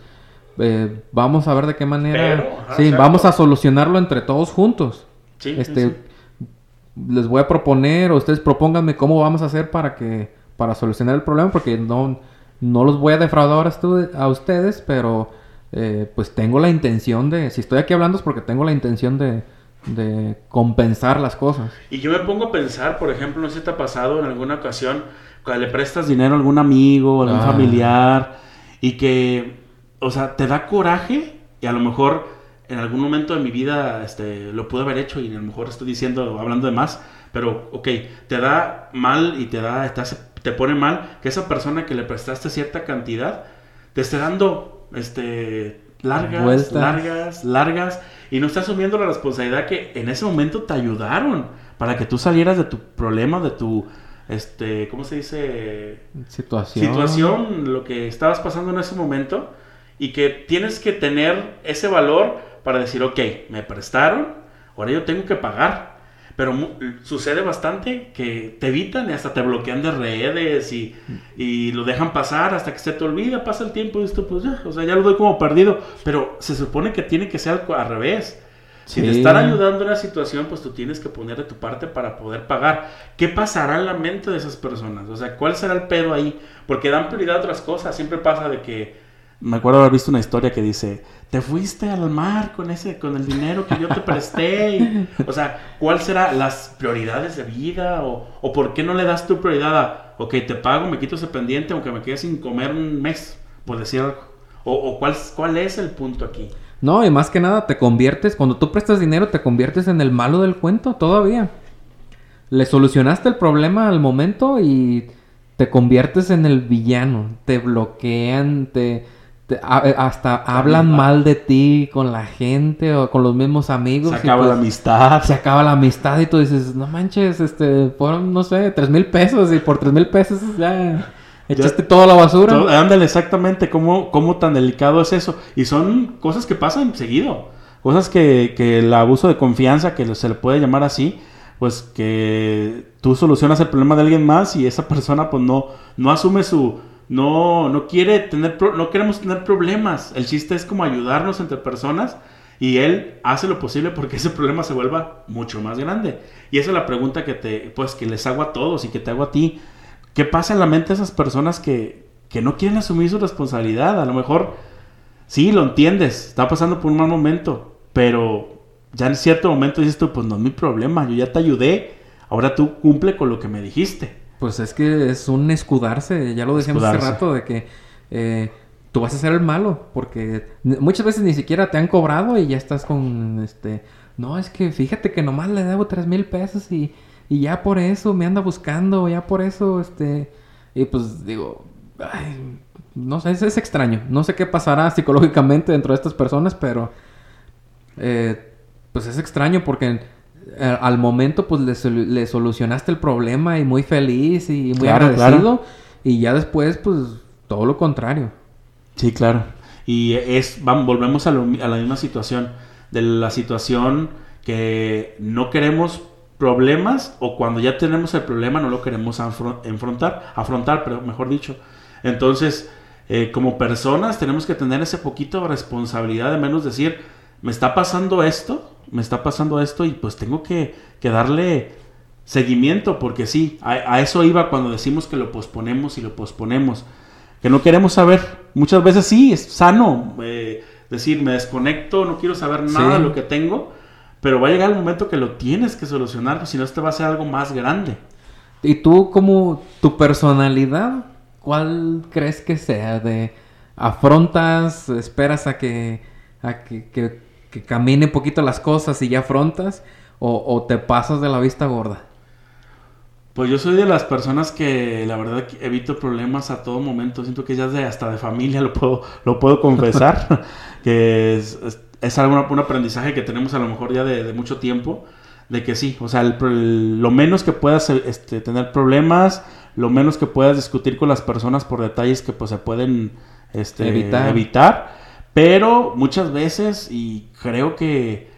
eh, vamos a ver de qué manera... sí, vamos a solucionarlo entre todos juntos. Sí, este, les voy a proponer o ustedes propónganme cómo vamos a hacer para que para solucionar el problema porque no no los voy a defraudar a, ustedes pero eh, pues tengo la intención de si estoy aquí hablando es porque tengo la intención de, de compensar las cosas y yo me pongo a pensar por ejemplo no sé si te ha pasado en alguna ocasión cuando le prestas dinero a algún amigo algún ah. familiar y que o sea te da coraje y a lo mejor en algún momento de mi vida este, lo pude haber hecho y a lo mejor estoy diciendo, hablando de más, pero ok, te da mal y te da, te, te pone mal que esa persona que le prestaste cierta cantidad te esté dando este, largas, largas, largas y no está asumiendo la responsabilidad que en ese momento te ayudaron para que tú salieras de tu problema, de tu este, ¿cómo se dice? Situación. Situación, lo que estabas pasando en ese momento y que tienes que tener ese valor para decir, ok, me prestaron, ahora yo tengo que pagar. Pero sucede bastante que te evitan y hasta te bloquean de redes y, y, lo dejan pasar hasta que se te olvida, pasa el tiempo y esto pues ya, o sea, ya lo doy como perdido. Pero se supone que tiene que ser al, revés. Si te están ayudando en la situación, pues tú tienes que poner de tu parte para poder pagar. ¿Qué pasará en la mente de esas personas? O sea, ¿cuál será el pedo ahí? Porque dan prioridad a otras cosas. Siempre pasa de que me acuerdo haber visto una historia que dice, te fuiste al mar con ese, con el dinero que yo te presté. o sea, ¿cuál será las prioridades de vida? O, o por qué no le das tu prioridad a, ok, te pago, me quito ese pendiente, aunque me quede sin comer un mes, por decir algo? O, o cuál, cuál es el punto aquí? No, y más que nada te conviertes, cuando tú prestas dinero, te conviertes en el malo del cuento todavía. Le solucionaste el problema al momento y te conviertes en el villano. Te bloquean, te, te- a- hasta hablan mal. mal de ti con la gente o con los mismos amigos. Se acaba pues, la amistad. se acaba la amistad y tú dices, no manches, este, fueron, no sé, tres mil pesos y por tres mil pesos ya echaste toda la basura. Todo- ándale, exactamente, ¿cómo, cómo tan delicado es eso. Y son cosas que pasan seguido. Cosas que, que el abuso de confianza, que se le puede llamar así, pues que tú solucionas el problema de alguien más y esa persona pues no, no asume su... No, no quiere tener... no queremos tener problemas. El chiste es como ayudarnos entre personas y él hace lo posible porque ese problema se vuelva mucho más grande. Y esa es la pregunta que te... Pues que les hago a todos y que te hago a ti. ¿Qué pasa en la mente de esas personas que, que no quieren asumir su responsabilidad? A lo mejor, sí, lo entiendes, está pasando por un mal momento, pero ya en cierto momento dices tú, pues no es mi problema, yo ya te ayudé, ahora tú cumple con lo que me dijiste. Pues es que es un escudarse, ya lo decíamos hace rato, de que eh, tú vas a ser el malo, porque muchas veces ni siquiera te han cobrado y ya estás con, este, no, es que fíjate que nomás le debo tres mil pesos y, y ya por eso me anda buscando, ya por eso, este, y pues digo, ay, no sé, es, es extraño, no sé qué pasará psicológicamente dentro de estas personas, pero, eh, pues es extraño porque al momento pues le, solu- le solucionaste el problema y muy feliz y muy Claro, agradecido y ya después pues todo lo contrario. Sí, claro. Y es, vamos, volvemos a, lo a la misma situación, de la situación que no queremos problemas o cuando ya tenemos el problema no lo queremos afro- enfrentar, afrontar, pero mejor dicho. Entonces, eh, como personas tenemos que tener ese poquito de responsabilidad de menos decir, me está pasando esto, me está pasando esto y pues tengo que, que darle seguimiento porque sí, a, a eso iba cuando decimos que lo posponemos y lo posponemos que no queremos saber. Muchas veces sí, es sano eh, decir, me desconecto, no quiero saber nada Sí. de lo que tengo, pero va a llegar el momento que lo tienes que solucionar, si no, este va a ser algo más grande. ¿Y tú como tu personalidad, cuál crees que sea? ¿De afrontas, esperas a que, a que, que- que camine un poquito las cosas y ya afrontas? ¿O, o te pasas de la vista gorda? Pues yo soy de las personas que la verdad que evito problemas a todo momento. Siento que ya de, hasta de familia lo puedo, lo puedo confesar. que es, es, es algo, un aprendizaje que tenemos a lo mejor ya de, de mucho tiempo. De que sí, o sea, el el- lo menos que puedas este, tener problemas, lo menos que puedas discutir con las personas por detalles que pues se pueden este, Evitar. evitar. Pero muchas veces, y creo que,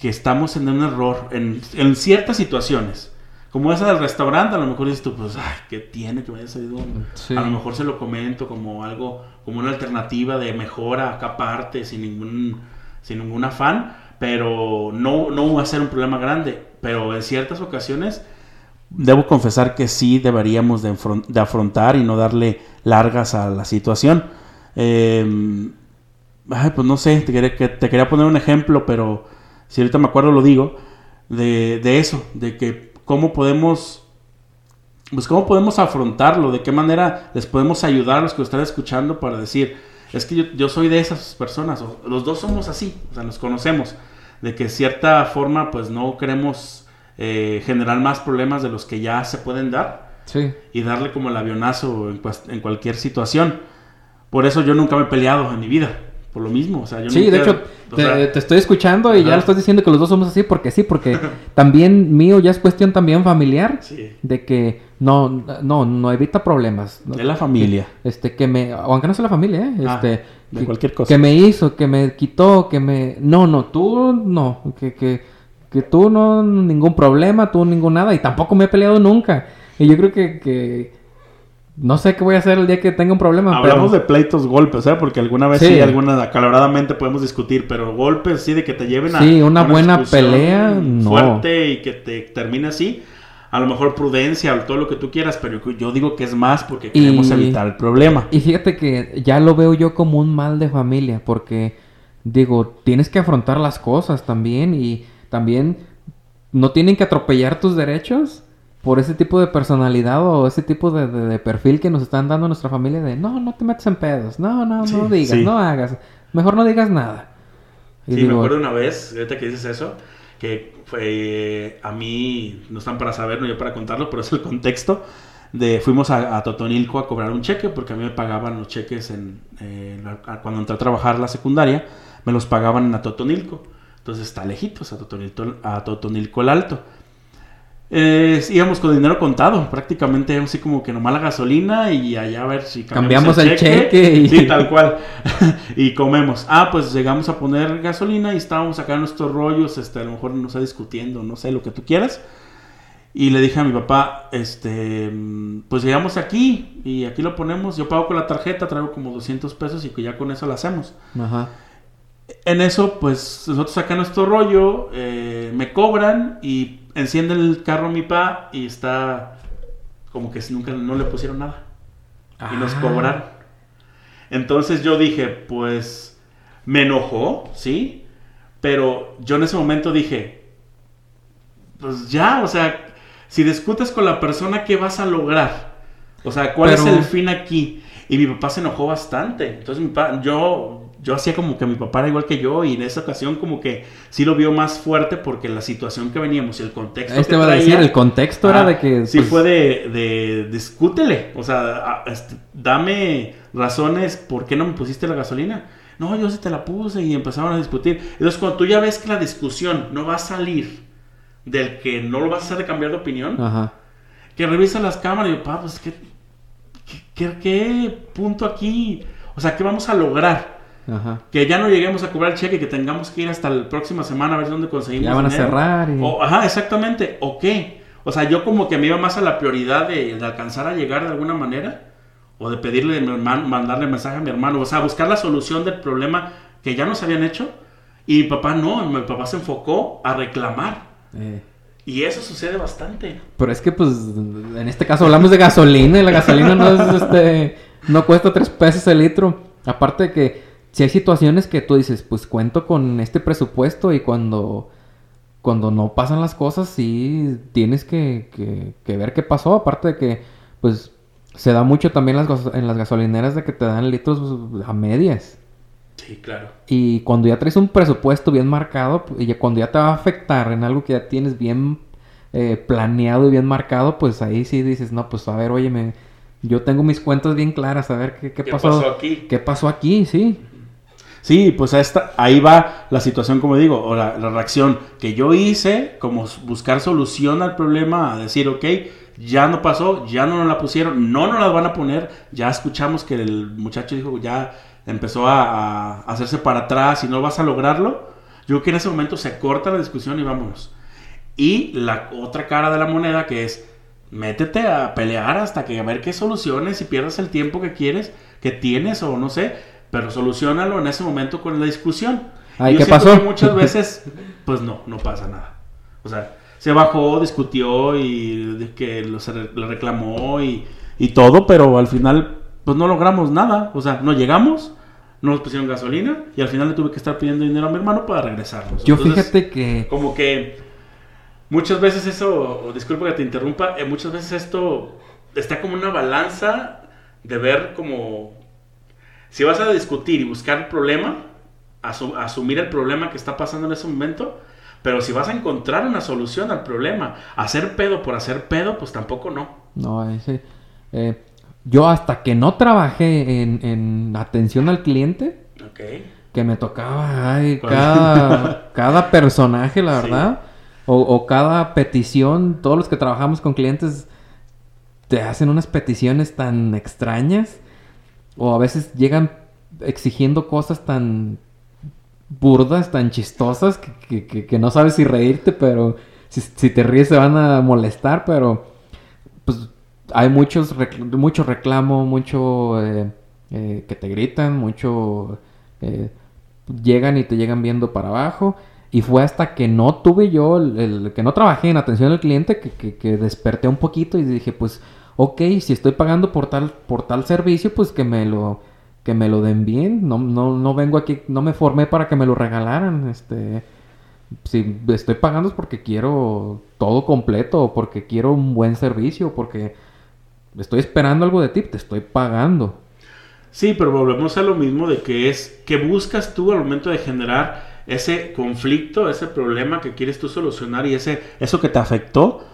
que estamos en un error en, en ciertas situaciones. Como esa del restaurante, a lo mejor dices tú, pues, ay, ¿qué tiene que me haya salido? un-?" Sí. A lo mejor se lo comento como algo, como una alternativa de mejora acá aparte, sin ningún, sin ningún afán, pero no, no va a ser un problema grande. Pero en ciertas ocasiones, debo confesar que sí deberíamos de, de afrontar y no darle largas a la situación. Eh, ay, pues no sé, te quería, que- te quería poner un ejemplo, pero si ahorita me acuerdo lo digo, de, de eso, de que cómo podemos, pues cómo podemos afrontarlo, de qué manera les podemos ayudar a los que están escuchando para decir, es que yo, yo soy de esas personas, o- los dos somos así, o sea, nos conocemos, de que de cierta forma pues no queremos eh, generar más problemas de los que ya se pueden dar Sí. y darle como el avionazo en, en cualquier situación. Por eso yo nunca me he peleado en mi vida, por lo mismo, o sea, yo Sí, nunca- de hecho, te, sea, te estoy escuchando y ya lo estás diciendo que los dos somos así porque sí, porque también mío ya es cuestión también familiar sí, de que no, no, no evita problemas. de la familia. Este, que me, aunque no sea la familia, ¿eh? Ah, Este, de que, cualquier cosa. que me hizo, que me quitó, que me, no, no, tú no, que, que, que tú no, ningún problema, tú ningún nada y tampoco me he peleado nunca. Y yo creo que, que no sé qué voy a hacer el día que tenga un problema. Hablamos pero... de pleitos, golpes, ¿eh? Porque alguna vez sí, Sí. alguna acaloradamente podemos discutir, pero golpes sí de que te lleven a Sí, una buena pelea, no. fuerte y que te termine así. a lo mejor prudencia o todo lo que tú quieras, pero yo digo que es más porque queremos evitar el problema. Y fíjate que ya lo veo yo como un mal de familia, porque digo, tienes que afrontar las cosas también y también no tienen que atropellar tus derechos por ese tipo de personalidad o ese tipo de, perfil que nos están dando nuestra familia de no, no te metas en pedos, no, no, no digas, no hagas, mejor no digas nada. sí, me acuerdo una vez, ahorita que dices eso, que fue a mí, no están para saber, no yo para contarlo, pero es el contexto. De, fuimos a, Totonilco a cobrar un cheque porque a mí me pagaban los cheques en, eh, cuando entré a trabajar la secundaria, me los pagaban en Totonilco. Entonces está lejitos, a Totonilco, a Totonilco el Alto. Eh, íbamos con dinero contado, prácticamente así como que nomás la gasolina y allá a ver si cambiamos, el, cheque. y... Sí, tal cual. y comemos. Ah, pues llegamos a poner gasolina y estábamos acá en nuestros rollos, este, a lo mejor nos está discutiendo, no sé, lo que tú quieras. Y le dije a mi papá, este, pues llegamos aquí y aquí lo ponemos, yo pago con la tarjeta, traigo como 200 pesos y que ya con eso lo hacemos. Ajá. En eso, pues nosotros acá nuestro rollo, eh, me cobran y enciende el carro mi pa y está como que nunca no le pusieron nada. Y nos ah. cobraron. Entonces yo dije, pues me enojó, ¿sí? Pero yo en ese momento dije, pues ya, o sea, si discutes con la persona, ¿qué vas a lograr? O sea, ¿cuál es el fin aquí? Y mi papá se enojó bastante. Entonces mi papá, yo yo hacía como que mi papá era igual que yo y en esa ocasión como que sí lo vio más fuerte porque la situación que veníamos y el contexto este va a decir, el contexto era de que... Sí pues, fue de, de discútele, o sea, este, dame razones por qué no me pusiste la gasolina. No, yo sí te la puse y empezaron a discutir. Entonces cuando tú ya ves que la discusión no va a salir del que no lo vas a hacer de cambiar de opinión, que revisa las cámaras y yo, papá, pues ¿qué, qué, qué punto aquí? O sea, ¿qué vamos a lograr? Que ya no lleguemos a cobrar el cheque, que tengamos que ir hasta la próxima semana a ver dónde conseguimos. Ya van a cerrar. ajá, exactamente. ¿O qué? O sea, yo como que me iba más a la prioridad de, alcanzar a llegar de alguna manera. O de pedirle, mandarle mensaje a mi hermano. O sea, buscar la solución del problema que ya nos habían hecho. Y mi papá no, mi papá se enfocó a reclamar. Eh. Y eso sucede bastante. Pero es que, pues, en este caso hablamos de gasolina y la gasolina no es, este, no cuesta tres pesos el litro. Aparte de que si hay situaciones que tú dices, pues cuento con este presupuesto y cuando, cuando no pasan las cosas, sí tienes que, que, ver qué pasó. Aparte de que, pues, se da mucho también las, en las gasolineras de que te dan litros a medias. Sí, claro. Y cuando ya traes un presupuesto bien marcado, y cuando ya te va a afectar en algo que ya tienes bien eh, planeado y bien marcado, pues ahí sí dices, no, pues a ver, oye, me, yo tengo mis cuentas bien claras, a ver qué, qué, pasó, aquí. ¿Qué pasó aquí? Sí. Sí, pues esta, ahí va la situación, como digo, o la, reacción que yo hice, como buscar solución al problema, a decir, ok, ya no pasó, ya no nos la pusieron, no nos la van a poner, ya escuchamos que el muchacho dijo, ya empezó a, hacerse para atrás y no vas a lograrlo. Yo creo que en ese momento se corta la discusión y vámonos. Y la otra cara de la moneda que es, métete a pelear hasta que a ver qué soluciones y pierdas el tiempo que quieres, que tienes o no sé pero solucionalo en ese momento con la discusión. Ay, ¿qué pasó? muchas veces, pues no, no pasa nada. O sea, se bajó, discutió y que lo, reclamó y, y, todo, pero al final, pues no logramos nada. O sea, no llegamos, no nos pusieron gasolina y al final le tuve que estar pidiendo dinero a mi hermano para regresarnos. Yo fíjate que... Como que muchas veces eso, disculpa que te interrumpa, eh, muchas veces esto está como una balanza de ver como si vas a discutir y buscar el problema, asumir el problema que está pasando en ese momento, pero si vas a encontrar una solución al problema, hacer pedo por hacer pedo, pues tampoco no. No, ese, eh, yo hasta que no trabajé en, atención al cliente, que me tocaba cada, personaje, la verdad, o, o, cada petición, todos los que trabajamos con clientes te hacen unas peticiones tan extrañas o a veces llegan exigiendo cosas tan burdas, tan chistosas, que, no sabes si reírte, pero si, te ríes se van a molestar, pero pues hay muchos mucho reclamo, mucho eh, eh, que te gritan, mucho eh, llegan y te llegan viendo para abajo. Y fue hasta que no tuve yo, el- que no trabajé en atención al cliente, que, que- que desperté un poquito y dije, pues, ok, si estoy pagando por tal, por tal servicio, pues que me lo, que me lo den bien. No, no, no vengo aquí, no me formé para que me lo regalaran. Este, si estoy pagando es porque quiero todo completo, porque quiero un buen servicio, porque estoy esperando algo de ti, te estoy pagando. Sí, pero volvemos a lo mismo de que es que buscas tú al momento de generar ese conflicto, ese problema que quieres tú solucionar y ese eso que te afectó,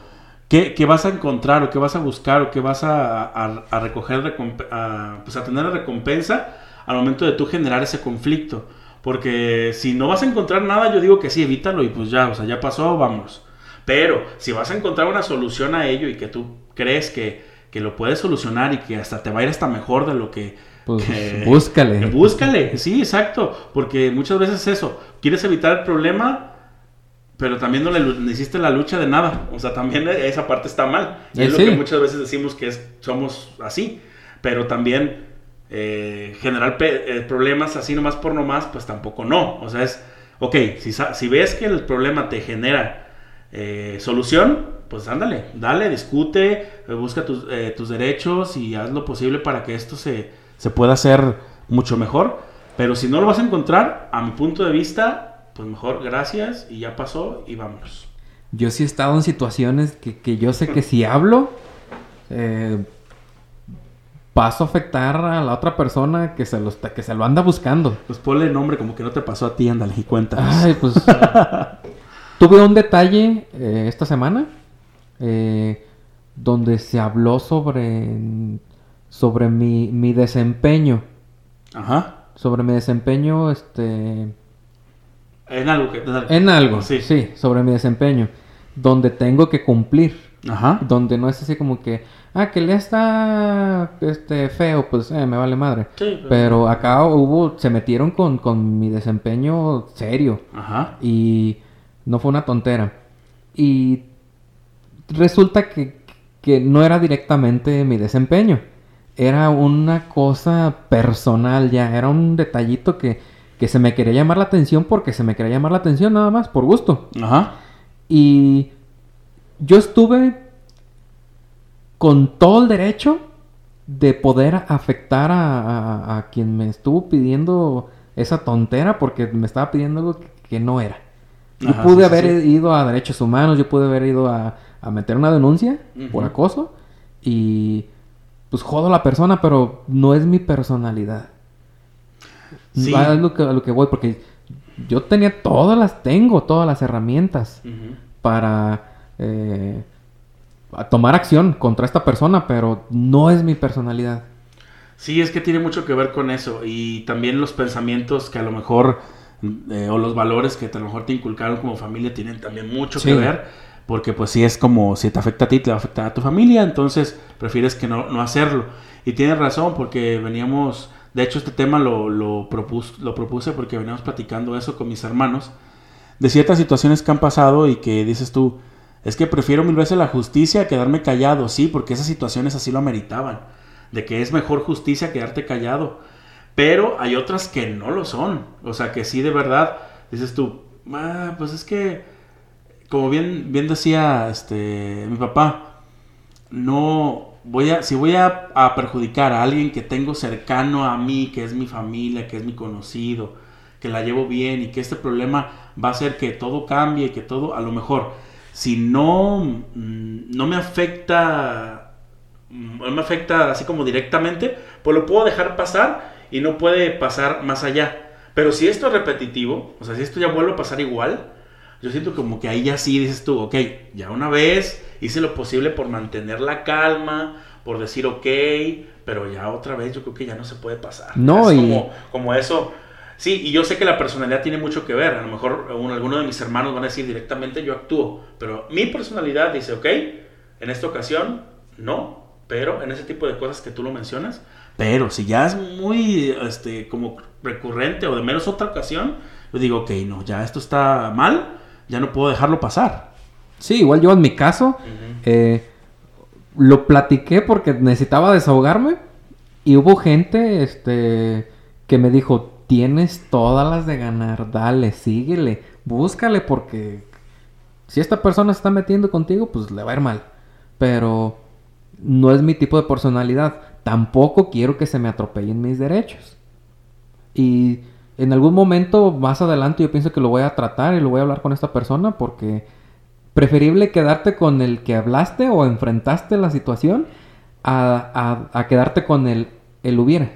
¿qué, qué vas a encontrar o qué vas a buscar o qué vas a, a- a recoger, a, pues a tener recompensa al momento de tú generar ese conflicto? Porque si no vas a encontrar nada, yo digo que sí, evítalo y pues ya, o sea, ya pasó, vamos. Pero si vas a encontrar una solución a ello y que tú crees que, que lo puedes solucionar y que hasta te va a ir hasta mejor de lo que... Pues que- búscale. que búscale, sí, exacto. Porque muchas veces es eso. Quieres evitar el problema, pero también no le hiciste la lucha de nada. O sea, también esa parte está mal. Y Eh, es lo sí. que muchas veces decimos que es, somos así. Pero también eh, generar pe- eh, problemas así nomás por nomás, pues tampoco no. O sea, es, ok, si, si ves que el problema te genera eh, solución, pues ándale, dale, discute, eh, busca tus, eh, tus derechos y haz lo posible para que esto se, se pueda hacer mucho mejor. Pero si no lo vas a encontrar, a mi punto de vista, pues mejor gracias y ya pasó y vámonos. Yo sí he estado en situaciones que, que yo sé que si hablo, eh, paso a afectar a la otra persona que se, lo está- que se lo anda buscando. Pues ponle nombre como que no te pasó a ti, ándale y cuéntanos. Ay, pues. tuve un detalle eh, esta semana eh, donde se habló sobre, sobre mi, mi desempeño. Ajá. Sobre mi desempeño, este. En algo que... En algo, Sí. sí. sobre mi desempeño. Donde tengo que cumplir. Ajá. Donde no es así como que, ah, que le está este, feo, pues eh, me vale madre. Sí, pero- Pero acá hubo, se metieron con, con mi desempeño serio. Ajá. Y no fue una tontera. Y resulta que, que no era directamente mi desempeño. Era una cosa personal ya. Era un detallito que, que se me quería llamar la atención porque se me quería llamar la atención nada más, por gusto. Ajá. Y yo estuve con todo el derecho de poder afectar a, a- a quien me estuvo pidiendo esa tontera porque me estaba pidiendo algo que, que no era. Yo Ajá, pude sí, haber sí. ido a derechos humanos, yo pude haber ido a, a meter una denuncia por acoso y pues jodo a la persona, pero no es mi personalidad. Sí. Va, Es lo que, a lo que voy, porque yo tenía todas las, tengo todas las herramientas para eh, a tomar acción contra esta persona, pero no es mi personalidad. Sí, es que tiene mucho que ver con eso y también los pensamientos que a lo mejor eh, o los valores que a lo mejor te inculcaron como familia tienen también mucho Sí. que ver porque pues si es como si te afecta a ti te va a afectar a tu familia entonces prefieres que no, no hacerlo y tienes razón porque veníamos de hecho este tema lo, lo, propus- lo propuse porque veníamos platicando eso con mis hermanos de ciertas situaciones que han pasado y que dices tú es que prefiero mil veces la justicia a quedarme callado sí porque esas situaciones así lo ameritaban de que es mejor justicia quedarte callado. Pero hay otras que no lo son. O sea, que sí de verdad dices tú, "Ah, pues es que, como bien, bien decía este, mi papá, no voy a, si voy a, perjudicar a alguien que tengo cercano a mí, que es mi familia, que es mi conocido, que la llevo bien y que este problema va a hacer que todo cambie, que todo, a lo mejor, si no, mm, no me afecta mm, no me afecta así como directamente, pues lo puedo dejar pasar y no puede pasar más allá. Pero si esto es repetitivo, o sea, si esto ya vuelve a pasar igual, yo siento como que ahí ya sí dices tú, ok, ya una vez hice lo posible por mantener la calma, por decir ok, pero ya otra vez yo creo que ya no se puede pasar. No, es y- como, como eso. Sí, y yo sé que la personalidad tiene mucho que ver. A lo mejor un- alguno de mis hermanos van a decir directamente yo actúo, pero mi personalidad dice, ok, en esta ocasión no, pero en ese tipo de cosas que tú lo mencionas. Pero si ya es muy, este, como recurrente o de menos otra ocasión, yo digo, ok, no, ya esto está mal, ya no puedo dejarlo pasar. Sí, igual yo en mi caso eh, lo platiqué porque necesitaba desahogarme y hubo gente este, que me dijo, tienes todas las de ganar, dale, síguele, búscale porque si esta persona se está metiendo contigo, pues le va a ir mal. Pero no es mi tipo de personalidad. Tampoco quiero que se me atropellen mis derechos. Y en algún momento más adelante yo pienso que lo voy a tratar y lo voy a hablar con esta persona porque preferible quedarte con el que hablaste o enfrentaste la situación a, a, quedarte con el, el hubiera.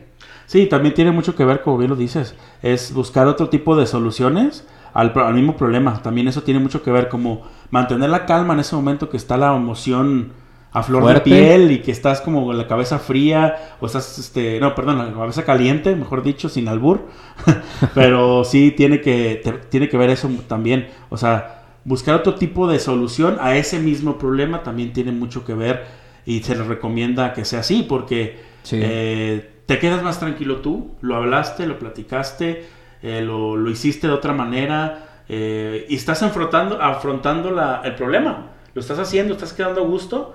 Sí, también tiene mucho que ver, como bien lo dices, es buscar otro tipo de soluciones al, al, mismo problema. También eso tiene mucho que ver, como mantener la calma en ese momento que está la emoción a flor de piel y que estás como con la cabeza fría o estás, este, no, perdón, la cabeza caliente, mejor dicho, sin albur. Pero sí tiene que, tiene que ver eso también. O sea, buscar otro tipo de solución a ese mismo problema también tiene mucho que ver y se le recomienda que sea así porque eh, te quedas más tranquilo tú, lo hablaste, lo platicaste, eh, lo, lo, hiciste de otra manera eh, y estás afrontando, afrontando la, el problema. Lo estás haciendo, estás quedando a gusto,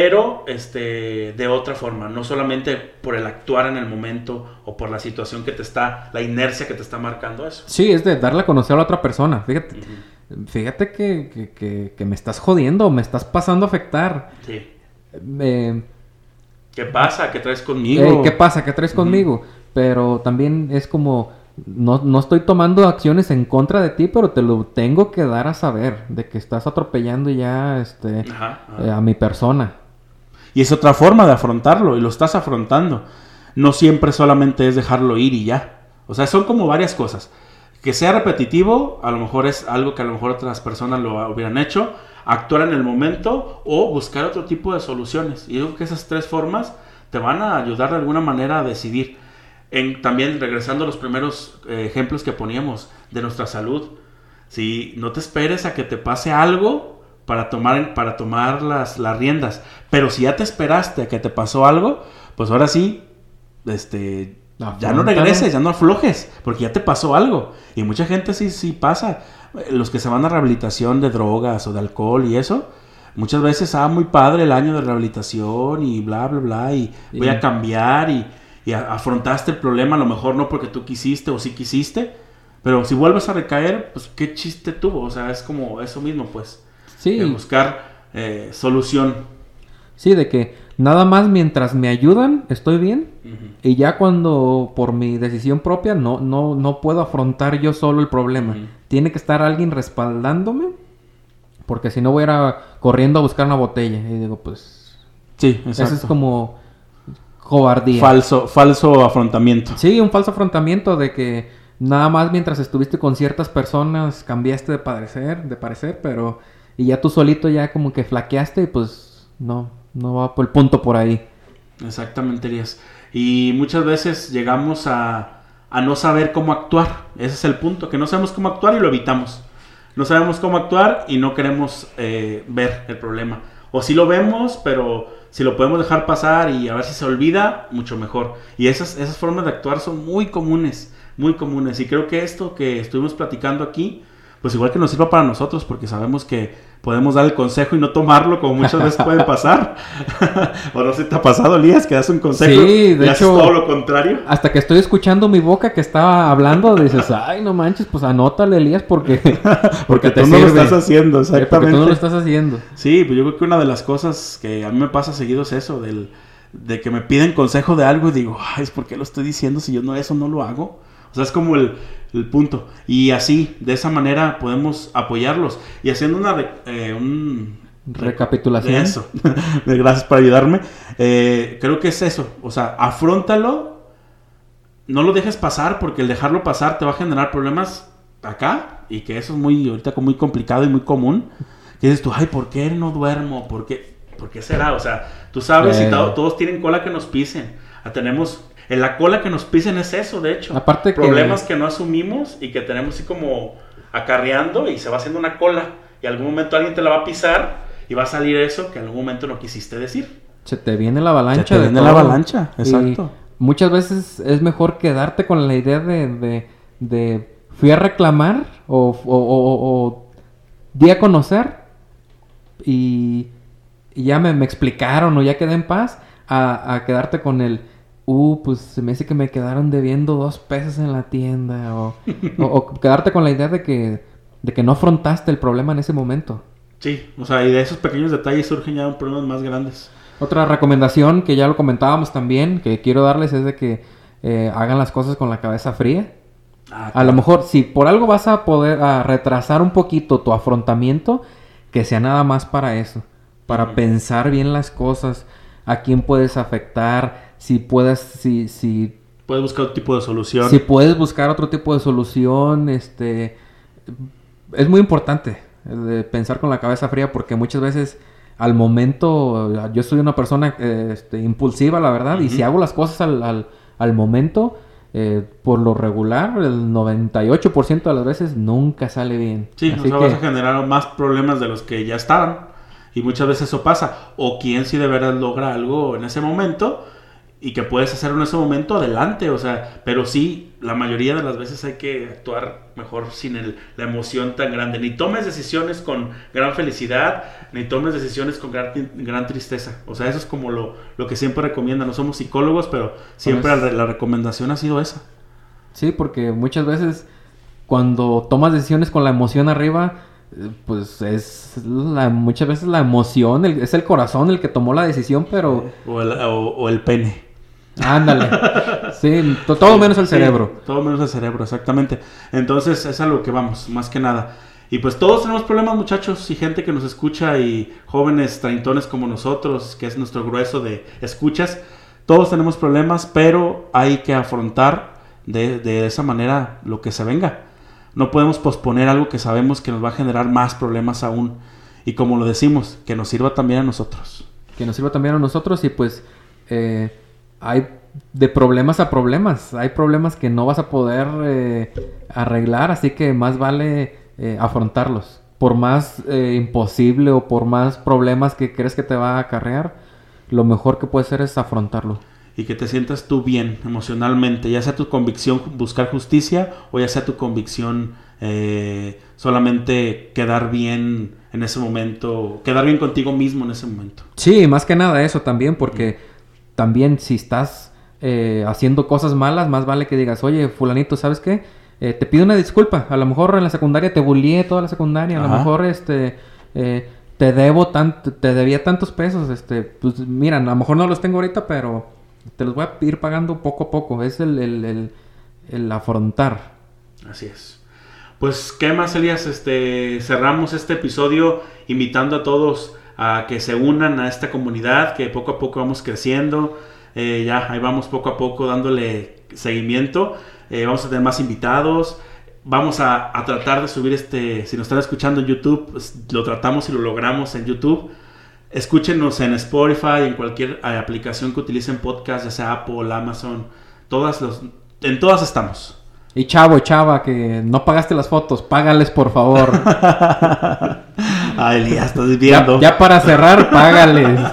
pero este, de otra forma, no solamente por el actuar en el momento o por la situación que te está, la inercia que te está marcando eso. Sí, es de darle a conocer a la otra persona, fíjate fíjate que, me estás jodiendo, me estás pasando a afectar. Sí. ¿Qué pasa? ¿Qué traes conmigo? Eh, ¿Qué pasa? ¿Qué traes conmigo? Pero también es como, no, estoy tomando acciones en contra de ti, pero te lo tengo que dar a saber, de que estás atropellando ya este, eh, a mi persona. Y es otra forma de afrontarlo, y lo estás afrontando. No siempre solamente es dejarlo ir y ya. O sea, son como varias cosas que sea repetitivo, a lo mejor es algo que a lo mejor otras personas lo hubieran hecho, actuar en el momento o buscar otro tipo de soluciones. Y yo creo que esas tres formas te van a ayudar de alguna manera a decidir. En, también regresando a los primeros eh, ejemplos que poníamos de nuestra salud. Si no te esperes a que te pase algo para tomar, para tomar las, las riendas. Pero si ya te esperaste a que te pasó algo, pues ahora sí, este, ya no regreses, ya no aflojes, porque ya te pasó algo. Y mucha gente sí, sí pasa. Los que se van a rehabilitación de drogas o de alcohol y eso, muchas veces, ah, muy padre el año de rehabilitación y bla, bla, bla, y voy a cambiar y, afrontaste el problema, a lo mejor no porque tú quisiste o sí quisiste, pero si vuelves a recaer, pues qué chiste tuvo, o sea, es como eso mismo, pues. Sí. De buscar eh, solución. Sí, de que nada más mientras me ayudan, estoy bien. Y ya cuando por mi decisión propia no, no, no puedo afrontar yo solo el problema. Tiene que estar alguien respaldándome. Porque si no voy a ir corriendo a buscar una botella. Y digo, pues... Sí, exacto. Eso es como cobardía. Falso, falso afrontamiento. Sí, un falso afrontamiento de que nada más mientras estuviste con ciertas personas cambiaste de parecer, de parecer, pero... Y ya tú solito ya como que flaqueaste y pues no, no va por el punto por ahí. Exactamente, Elías. Y muchas veces llegamos a, a, no saber cómo actuar. Ese es el punto, que no sabemos cómo actuar y lo evitamos. No sabemos cómo actuar y no queremos eh, ver el problema. O si lo vemos, pero si lo podemos dejar pasar y a ver si se olvida, mucho mejor. Y esas, esas formas de actuar son muy comunes, muy comunes. Y creo que esto que estuvimos platicando aquí, pues igual que nos sirva para nosotros, porque sabemos que podemos dar el consejo y no tomarlo, como muchas veces puede pasar. o no sé, ¿te ha pasado, Elías, que das un consejo sí, de y hecho, todo lo contrario? Hasta que estoy escuchando mi boca que estaba hablando, dices, ay, no manches, pues anótale, Elías, porque, porque, tú no lo estás haciendo, exactamente. Porque tú no lo estás haciendo. Sí, pues yo creo que una de las cosas que a mí me pasa seguido es eso, del, de que me piden consejo de algo y digo, ay, ¿por qué lo estoy diciendo si yo no eso no lo hago? Sea, es como el, el punto. Y así, de esa manera podemos apoyarlos. Y haciendo una eh, un, recapitulación. eso. Gracias por ayudarme. Eh, creo que es eso. O sea, afrontalo. No lo dejes pasar porque el dejarlo pasar te va a generar problemas acá. Y que eso es muy, ahorita muy complicado y muy común. Que dices tú, ay, ¿por qué no duermo? ¿Por qué, ¿Por qué será? O sea, tú sabes, eh. todos tienen cola que nos pisen. tenemos en la cola que nos pisen es eso, de hecho. Aparte Problemas que... no asumimos y que tenemos así como acarreando y se va haciendo una cola. Y algún momento alguien te la va a pisar y va a salir eso que en algún momento no quisiste decir. Se te viene la avalancha. Se te viene la avalancha, exacto. muchas veces es mejor quedarte con la idea de, de, fui a reclamar o, o, o, di a conocer y, ya me, me, explicaron o ya quedé en paz a, a quedarte con el uh, pues se me dice que me quedaron debiendo dos pesos en la tienda. O, o, quedarte con la idea de que de que no afrontaste el problema en ese momento. Sí, o sea, y de esos pequeños detalles surgen ya problemas más grandes. Otra recomendación que ya lo comentábamos también, que quiero darles es de que eh, hagan las cosas con la cabeza fría. Ah, A lo mejor, si por algo vas a poder a retrasar un poquito tu afrontamiento, que sea nada más para eso, para pensar bien las cosas, a quién puedes afectar, si puedes, si, si, Puedes buscar otro tipo de solución. si puedes buscar otro tipo de solución, este, es muy importante de pensar con la cabeza fría porque muchas veces al momento, yo soy una persona este, impulsiva, la verdad, y si hago las cosas al, al, al momento, eh, por lo regular, el 98% de las veces nunca sale bien. Sí, Así o sea, que- vas a generar más problemas de los que ya estaban. Y muchas veces eso pasa. O quien si de verdad logra algo en ese momento y que puedes hacerlo en ese momento, adelante. O sea, pero sí, la mayoría de las veces hay que actuar mejor sin el- la emoción tan grande. Ni tomes decisiones con gran felicidad, ni tomes decisiones con gran, gran tristeza. O sea, eso es como lo, lo que siempre recomiendan. No somos psicólogos, pero siempre Pues- la, la recomendación ha sido esa. Sí, porque muchas veces cuando tomas decisiones con la emoción arriba, pues es la, muchas veces la emoción, el- es el corazón el que tomó la decisión, pero O el, o- o el pene. Ándale. Sí, to- todo menos el Sí, cerebro. todo menos el cerebro, exactamente. Entonces es a lo que vamos, más que nada. Y pues todos tenemos problemas, muchachos, y gente que nos escucha, y jóvenes treintones como nosotros, que es nuestro grueso de escuchas. Todos tenemos problemas, pero hay que afrontar de, de esa manera lo que se venga. No podemos posponer algo que sabemos que nos va a generar más problemas aún. Y como lo decimos, que nos sirva también a nosotros. Que nos sirva también a nosotros y pues eh, hay de problemas a problemas. Hay problemas que no vas a poder eh, arreglar, así que más vale eh, afrontarlos. Por más eh, imposible o por más problemas que crees que te va a acarrear, lo mejor que puedes hacer es afrontarlo. y que te sientas tú bien emocionalmente, ya sea tu convicción buscar justicia o ya sea tu convicción solamente quedar bien en ese momento, quedar bien contigo mismo en ese momento. Sí, más que nada eso también, porque también si estás eh, haciendo cosas malas, más vale que digas, oye, fulanito, ¿sabes qué? Eh, te pido una disculpa. A lo mejor en la secundaria te bullié toda la secundaria, a lo mejor este eh, te debo tanto, te debía tantos pesos, este, pues mira, a lo mejor no los tengo ahorita, pero te los voy a ir pagando poco a poco. Es el, el, el- el afrontar. Así es. Pues, ¿qué más, Elías? Este, cerramos este episodio invitando a todos a que se unan a esta comunidad, que poco a poco vamos creciendo. Eh, ya, ahí vamos poco a poco dándole seguimiento. Eh, vamos a tener más invitados. Vamos a, a tratar de subir este, si nos están escuchando en YouTube, pues, lo tratamos y lo logramos en YouTube. Escúchenos en Spotify, en cualquier eh, aplicación que utilicen podcast, ya sea Apple, Amazon, todas los, en todas estamos. Y chavo, chava, que no pagaste las fotos, págales por favor. Ah, Elías, estás ya, viendo. ya para cerrar, págales.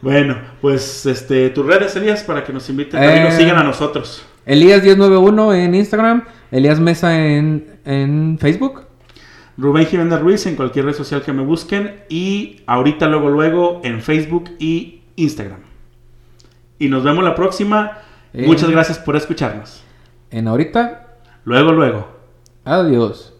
Bueno, pues este, tus redes, Elías, para que nos inviten, también nos Eh, sigan a nosotros. Elías 1091 en Instagram, Elías Mesa en, en Facebook. Rubén Jiménez Ruiz en cualquier red social que me busquen y ahorita luego luego en Facebook y Instagram. Y nos vemos la próxima. Eh. Muchas gracias por escucharnos. En ahorita, Luego luego. adiós.